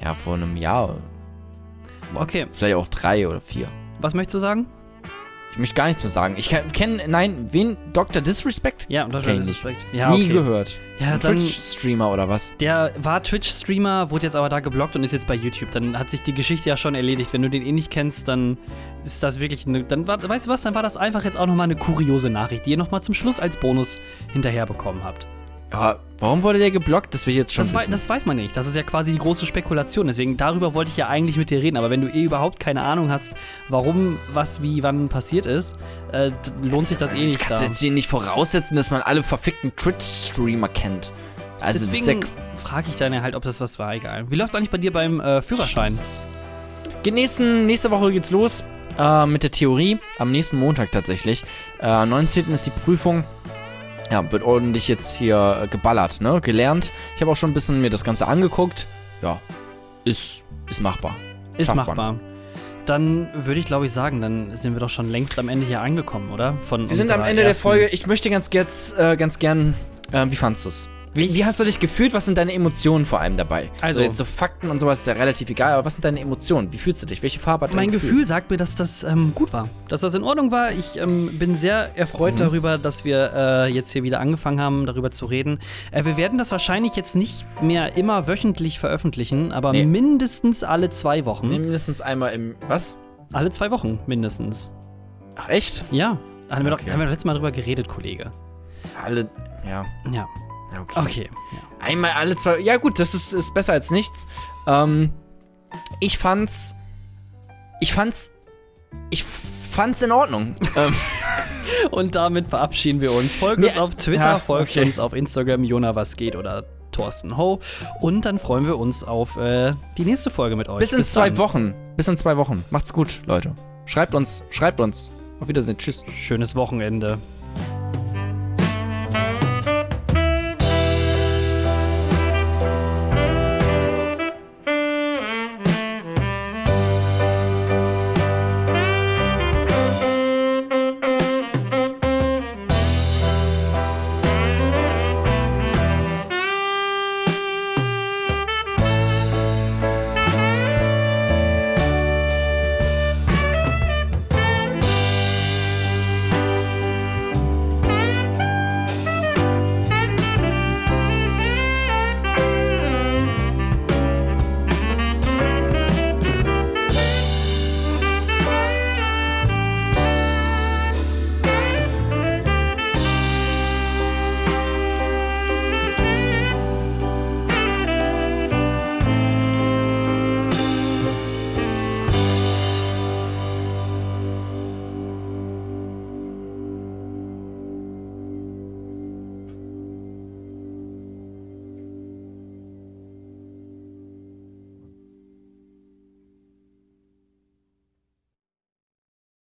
Ja, vor einem Jahr. Okay, Vielleicht auch drei oder vier. was möchtest du sagen? Ich möchte gar nichts mehr sagen. Ich kenne, nein, wen? Dr. Disrespect? Ja, ich Respekt. Ja, Nie okay. gehört. Ja, Twitch-Streamer oder was? Der war Twitch-Streamer, wurde jetzt aber da geblockt und ist jetzt bei YouTube. Dann hat sich die Geschichte ja schon erledigt. Wenn du den eh nicht kennst, dann ist das wirklich eine. Dann war, weißt du was, dann war das einfach jetzt auch nochmal eine kuriose Nachricht, die ihr nochmal zum Schluss als Bonus hinterher bekommen habt. Ja, warum wurde der geblockt? Das will ich jetzt schon Das, wei das weiß man nicht. Das ist ja quasi die große Spekulation. Deswegen darüber wollte ich ja eigentlich mit dir reden. Aber wenn du eh überhaupt keine Ahnung hast, warum, was, wie, wann passiert ist, äh, lohnt sich das eh nicht. kannst du Da. jetzt hier nicht voraussetzen, dass man alle verfickten Twitch-Streamer kennt. Also, das ist ja Deswegen frage ich dann ja halt, ob das was war. Egal. Wie läuft es eigentlich bei dir beim äh, Führerschein? Nächsten, nächste Woche geht's los äh, mit der Theorie. Am nächsten Montag tatsächlich. Äh, am 19. ist die Prüfung. Ja, wird ordentlich jetzt hier geballert, ne? Gelernt. Ich habe auch schon ein bisschen mir das Ganze angeguckt. Ja, ist, ist machbar. Ist Schafft man. machbar. Dann würde ich, glaube ich, sagen, dann sind wir doch schon längst am Ende hier angekommen, oder? Von Wir sind am Ende der Folge. Ich möchte ganz, ganz, äh, ganz gern. Äh, wie fandst du's? Wie, wie hast du dich gefühlt? Was sind deine Emotionen vor allem dabei? Also- jetzt so Fakten und sowas ist ja relativ egal, aber was sind deine Emotionen? Wie fühlst du dich? Welche Farbe hat dein Mein Gefühl sagt mir, dass das ähm, gut war. Dass das in Ordnung war. Ich ähm, bin sehr erfreut Mhm. darüber, dass wir äh, jetzt hier wieder angefangen haben, darüber zu reden. Äh, wir werden das wahrscheinlich jetzt nicht mehr immer wöchentlich veröffentlichen, aber Nee. mindestens alle zwei Wochen. Mindestens einmal im. Was? Alle zwei Wochen mindestens. Ach, echt? Ja. Da haben wir, Okay. doch, haben wir doch letztes Mal drüber geredet, Kollege. Alle. Ja. Ja. Okay. Okay. Einmal alle zwei. Ja, gut, das ist, ist besser als nichts. Ähm, ich fand's. Ich fand's. Ich fand's in Ordnung. ähm, Und damit verabschieden wir uns. Folgt Nee, uns auf Twitter, ja, folgt okay. uns auf Instagram, Jona was geht oder Thorsten Ho. Und dann freuen wir uns auf äh, die nächste Folge mit euch. bis in zwei dann. Wochen. Bis in zwei Wochen. Macht's gut, Leute. Schreibt uns. Schreibt uns. Auf Wiedersehen. Tschüss. Schönes Wochenende.